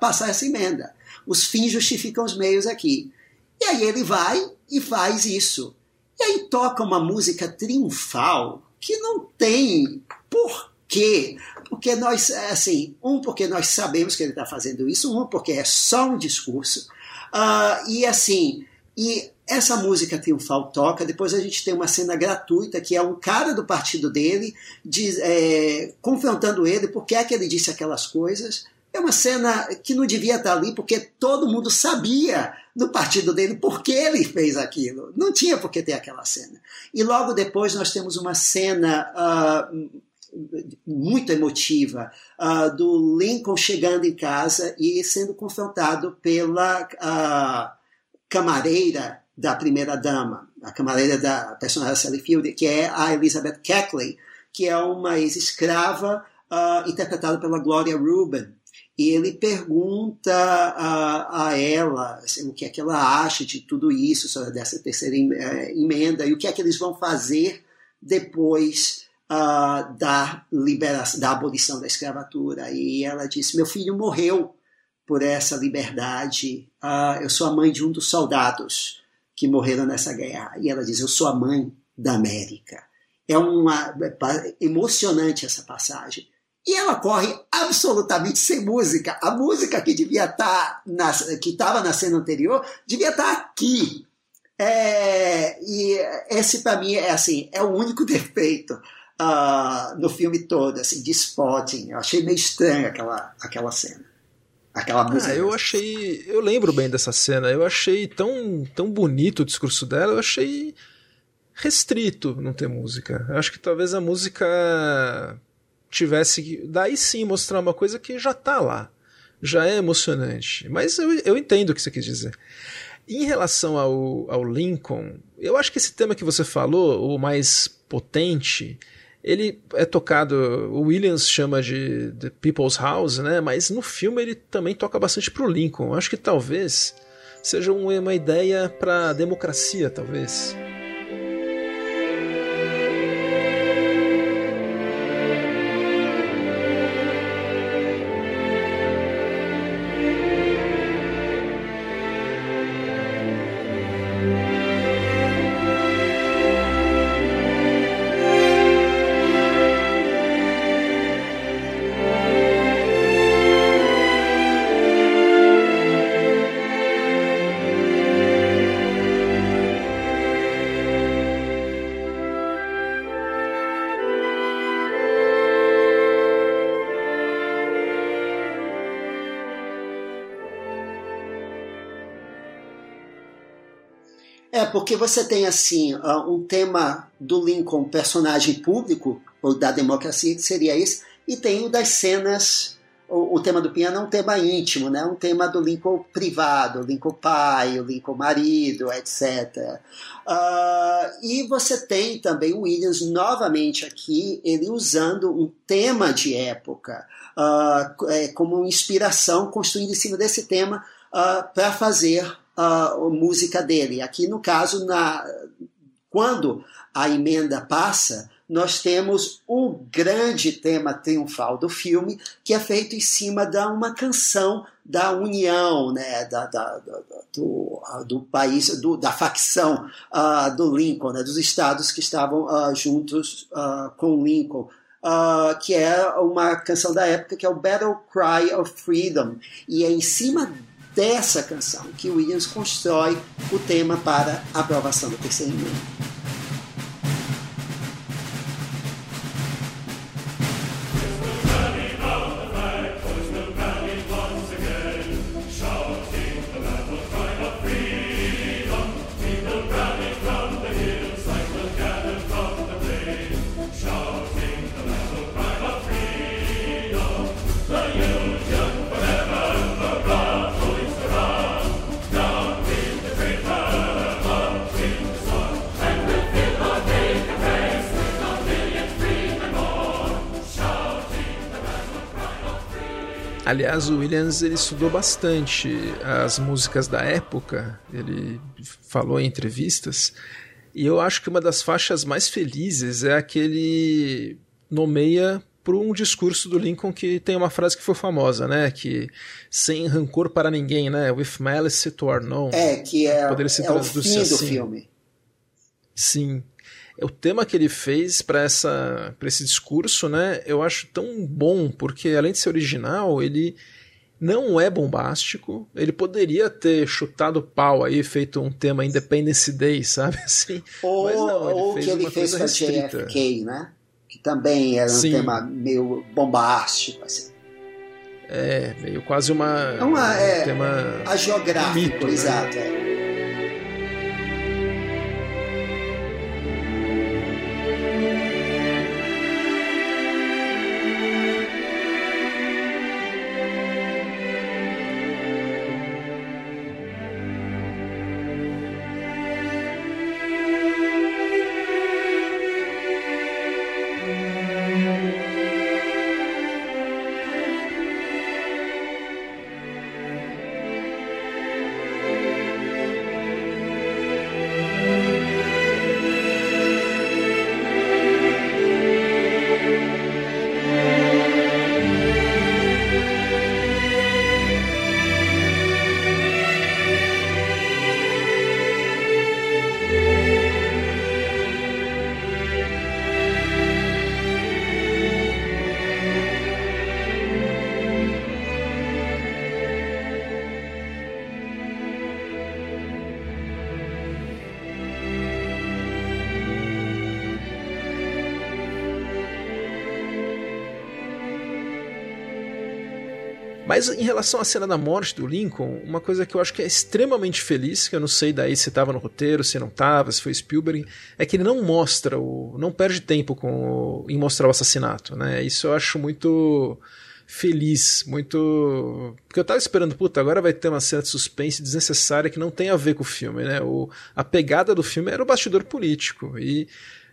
passar essa emenda. Os fins justificam os meios aqui. E aí ele vai e faz isso. E aí toca uma música triunfal que não tem porquê. Porque nós, assim, um, porque nós sabemos que ele está fazendo isso, um, porque é só um discurso. Uh, e assim, e essa música triunfal toca, depois a gente tem uma cena gratuita que é um cara do partido dele diz, é, confrontando ele por que é que ele disse aquelas coisas. É uma cena que não devia estar ali porque todo mundo sabia no partido dele por que ele fez aquilo. Não tinha por que ter aquela cena. E logo depois nós temos uma cena uh, muito emotiva uh, do Lincoln chegando em casa e sendo confrontado pela uh, camareira da primeira dama, a camareira da personagem Sally Field, que é a Elizabeth Keckley, que é uma ex-escrava uh, interpretada pela Gloria Rubin. E ele pergunta uh, a ela assim, o que é que ela acha de tudo isso, dessa terceira eh, emenda, e o que é que eles vão fazer depois uh, da, liberação, da abolição da escravatura. E ela disse: Meu filho morreu por essa liberdade. Uh, eu sou a mãe de um dos soldados que morreram nessa guerra. E ela diz: Eu sou a mãe da América. É uma é emocionante essa passagem. E ela corre absolutamente sem música. A música que devia estar na, que estava na cena anterior devia estar aqui. É, e esse para mim é assim é o único defeito uh, no filme todo assim de spotting. Eu achei meio estranho aquela aquela cena. Aquela ah, música. Ah, eu achei. Eu lembro bem dessa cena. Eu achei tão, tão bonito o discurso dela. Eu achei restrito não ter música. Eu acho que talvez a música tivesse. Daí sim mostrar uma coisa que já tá lá. Já é emocionante. Mas eu, eu entendo o que você quis dizer. Em relação ao, ao Lincoln, eu acho que esse tema que você falou, o mais potente, ele é tocado, o Williams chama de The People's House, né? Mas no filme ele também toca bastante pro Lincoln. Acho que talvez seja uma ideia para democracia, talvez. Porque você tem assim ah, um tema do Lincoln, personagem público, ou da democracia, que seria esse, e tem o das cenas, o, o tema do piano é um tema íntimo, né? um tema do Lincoln privado, Lincoln pai, o Lincoln marido, etc. Uh, ah, e você tem também o Williams novamente aqui, ele usando um tema de época uh, como inspiração, construindo em cima desse tema uh, para fazer a música dele. Aqui, no caso, na, quando a emenda passa, nós temos o grande tema triunfal do filme, que é feito em cima de uma canção da união, né, da, da, da do, do, país, do, da facção uh, do Lincoln, né, dos estados que estavam uh, juntos uh, com Lincoln. que é uma canção da época que é o Battle Cry of Freedom. E é em cima dessa canção que Williams constrói o tema para a aprovação do terceiro emenda. Aliás, o Williams ele estudou bastante as músicas da época, ele falou em entrevistas, e eu acho que uma das faixas mais felizes é a que ele nomeia por um discurso do Lincoln que tem uma frase que foi famosa, né? Que sem rancor para ninguém, né? With malice to our known. É, que é, Poderia é o fim assim. do filme. Sim o tema que ele fez para essa para esse discurso, né? Eu acho tão bom porque além de ser original, ele não é bombástico. Ele poderia ter chutado pau aí, feito um tema Independence Day, sabe assim. Ou, Mas não, ele ou fez que ele fez com a JFK, né? Que também era um Sim. tema meio bombástico, assim. É, meio quase uma. uma é, um tema. A geográfico, um mito, né? exato. É. Mas em relação à cena da morte do Lincoln, uma coisa que eu acho que é extremamente feliz, que eu não sei daí se estava no roteiro, se não estava, se foi Spielberg, é que ele não mostra o, não perde tempo com o, em mostrar o assassinato, né? Isso eu acho muito feliz, muito. Porque eu tava esperando, puta, agora vai ter uma cena de suspense desnecessária que não tem a ver com o filme, né? O, a pegada do filme era o bastidor político. E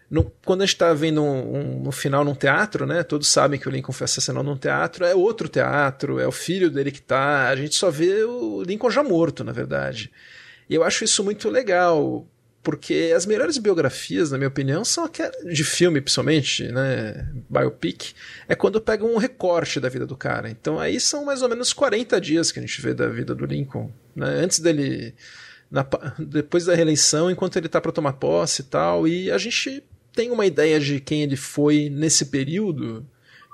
no, quando a gente tá vendo um, um, um, final num teatro, né? Todos sabem que o Lincoln foi assassinado num teatro, é outro teatro, é o filho dele que tá. A gente só vê o Lincoln já morto, na verdade. E eu acho isso muito legal porque as melhores biografias, na minha opinião, são aquelas de filme, principalmente, né, biopic, é quando pegam um recorte da vida do cara. Então aí são mais ou menos 40 dias que a gente vê da vida do Lincoln, né, antes dele na, depois da reeleição, enquanto ele está para tomar posse e tal, e a gente tem uma ideia de quem ele foi nesse período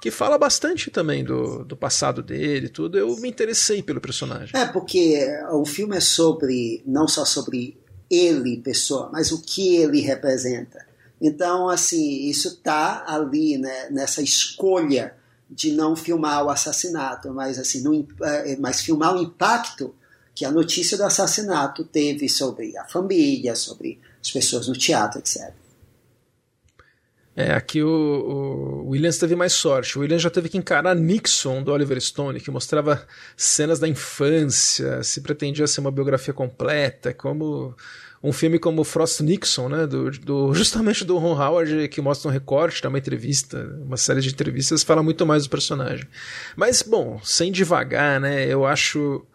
que fala bastante também do, do passado dele tudo. Eu me interessei pelo personagem. É, porque o filme é sobre, não só sobre ele, pessoa, mas o que ele representa. Então, assim, isso está ali né, nessa escolha de não filmar o assassinato, mas assim, no, é, mas filmar o impacto que a notícia do assassinato teve sobre a família, sobre as pessoas no teatro, etc. É, aqui o, o, Williams teve mais sorte. O Williams já teve que encarar Nixon do Oliver Stone, que mostrava cenas da infância, se pretendia ser uma biografia completa, como um filme como Frost Nixon, né, do, do, justamente do Ron Howard, que mostra um recorte, dá uma entrevista, uma série de entrevistas, fala muito mais do personagem. Mas, bom, sem devagar, né, eu acho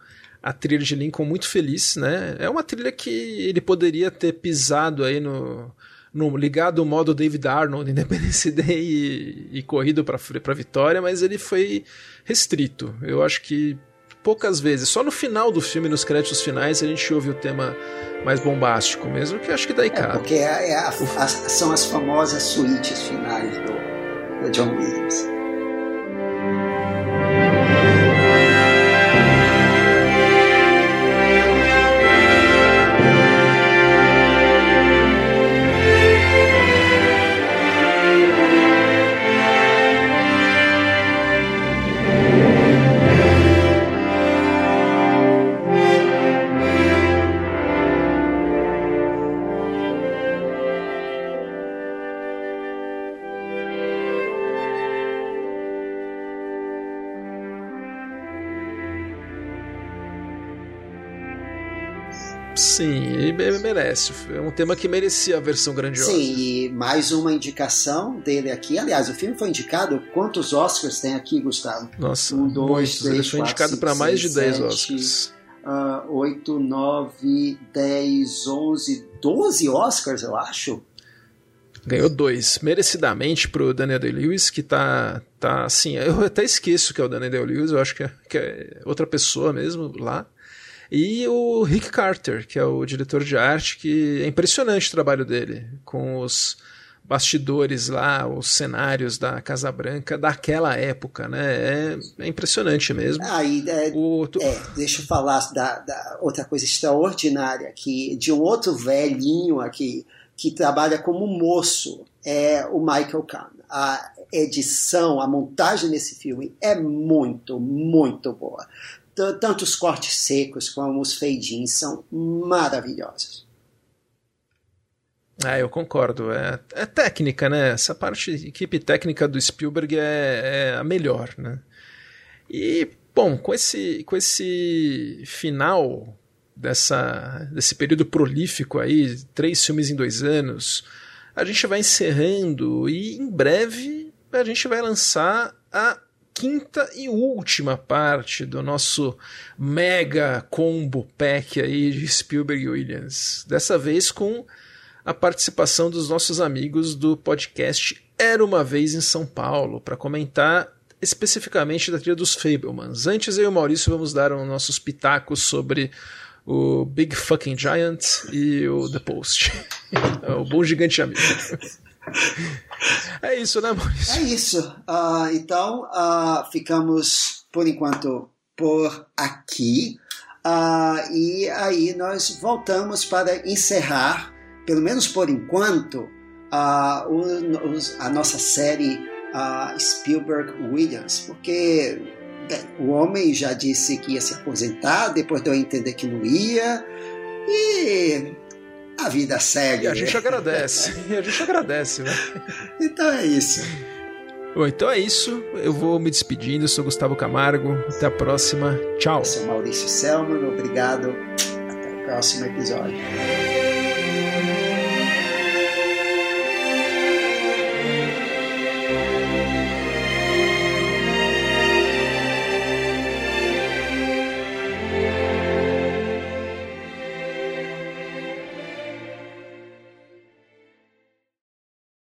a trilha de Lincoln muito feliz, né, é uma trilha que ele poderia ter pisado aí no, no ligado ao modo David Arnold, Independence Day e, e corrido para a vitória, mas ele foi restrito. Eu acho que poucas vezes. Só no final do filme, nos créditos finais, a gente ouve o tema mais bombástico mesmo, que acho que daí é, cabe. Porque é, é a, a, são as famosas suítes finais do, do John Williams. Merece. É um tema que merecia a versão grandiosa. Sim, e mais uma indicação dele aqui. Aliás, o filme foi indicado. Quantos Oscars tem aqui, Gustavo? Nossa, um, dois, muitos. Três, Ele foi indicado para mais de 10 Oscars. Uh, 8, 9, 10, 11, 12 Oscars, eu acho. Ganhou dois, merecidamente pro Daniel Day-Lewis, que tá, tá assim, eu até esqueço que é o Daniel Day-Lewis, eu acho que é, que é outra pessoa mesmo lá. E o Rick Carter, que é o diretor de arte, que é impressionante o trabalho dele, com os bastidores lá, os cenários da Casa Branca daquela época, né? É, é impressionante mesmo. Aí, ah, é, o, tu... é, deixa eu falar da, da, outra coisa extraordinária aqui, de um outro velhinho aqui que trabalha como moço, é o Michael Kahn. A edição, a montagem desse filme é muito, muito boa tanto os cortes secos como os fade-ins são maravilhosos. Ah, eu concordo. É, é, técnica, né? Essa parte, equipe técnica do Spielberg é, é, a melhor, né? E, bom, com esse, com esse final dessa, desse período prolífico aí, três filmes em dois anos, a gente vai encerrando e em breve a gente vai lançar a quinta e última parte do nosso mega combo pack aí de Spielberg e Williams. Dessa vez com a participação dos nossos amigos do podcast Era uma Vez em São Paulo, para comentar especificamente da trilha dos Fablemans. Antes eu e o Maurício vamos dar os nossos pitacos sobre o Big Fucking Giant e o The Post. o Bom Gigante Amigo. É isso, né, Maurício? É isso. Uh, então, uh, ficamos por enquanto por aqui. Uh, e aí nós voltamos para encerrar, pelo menos por enquanto, o, a nossa série Spielberg Williams, porque Bem, o homem já disse que ia se aposentar, depois deu a entender que não ia, e a vida segue. E a gente agradece, e a gente agradece, né? Então é isso. Bom, então é isso. Eu vou me despedindo. Eu sou Gustavo Camargo. Até a próxima. Tchau. Eu sou Maurício Selman. Obrigado. Até o próximo episódio.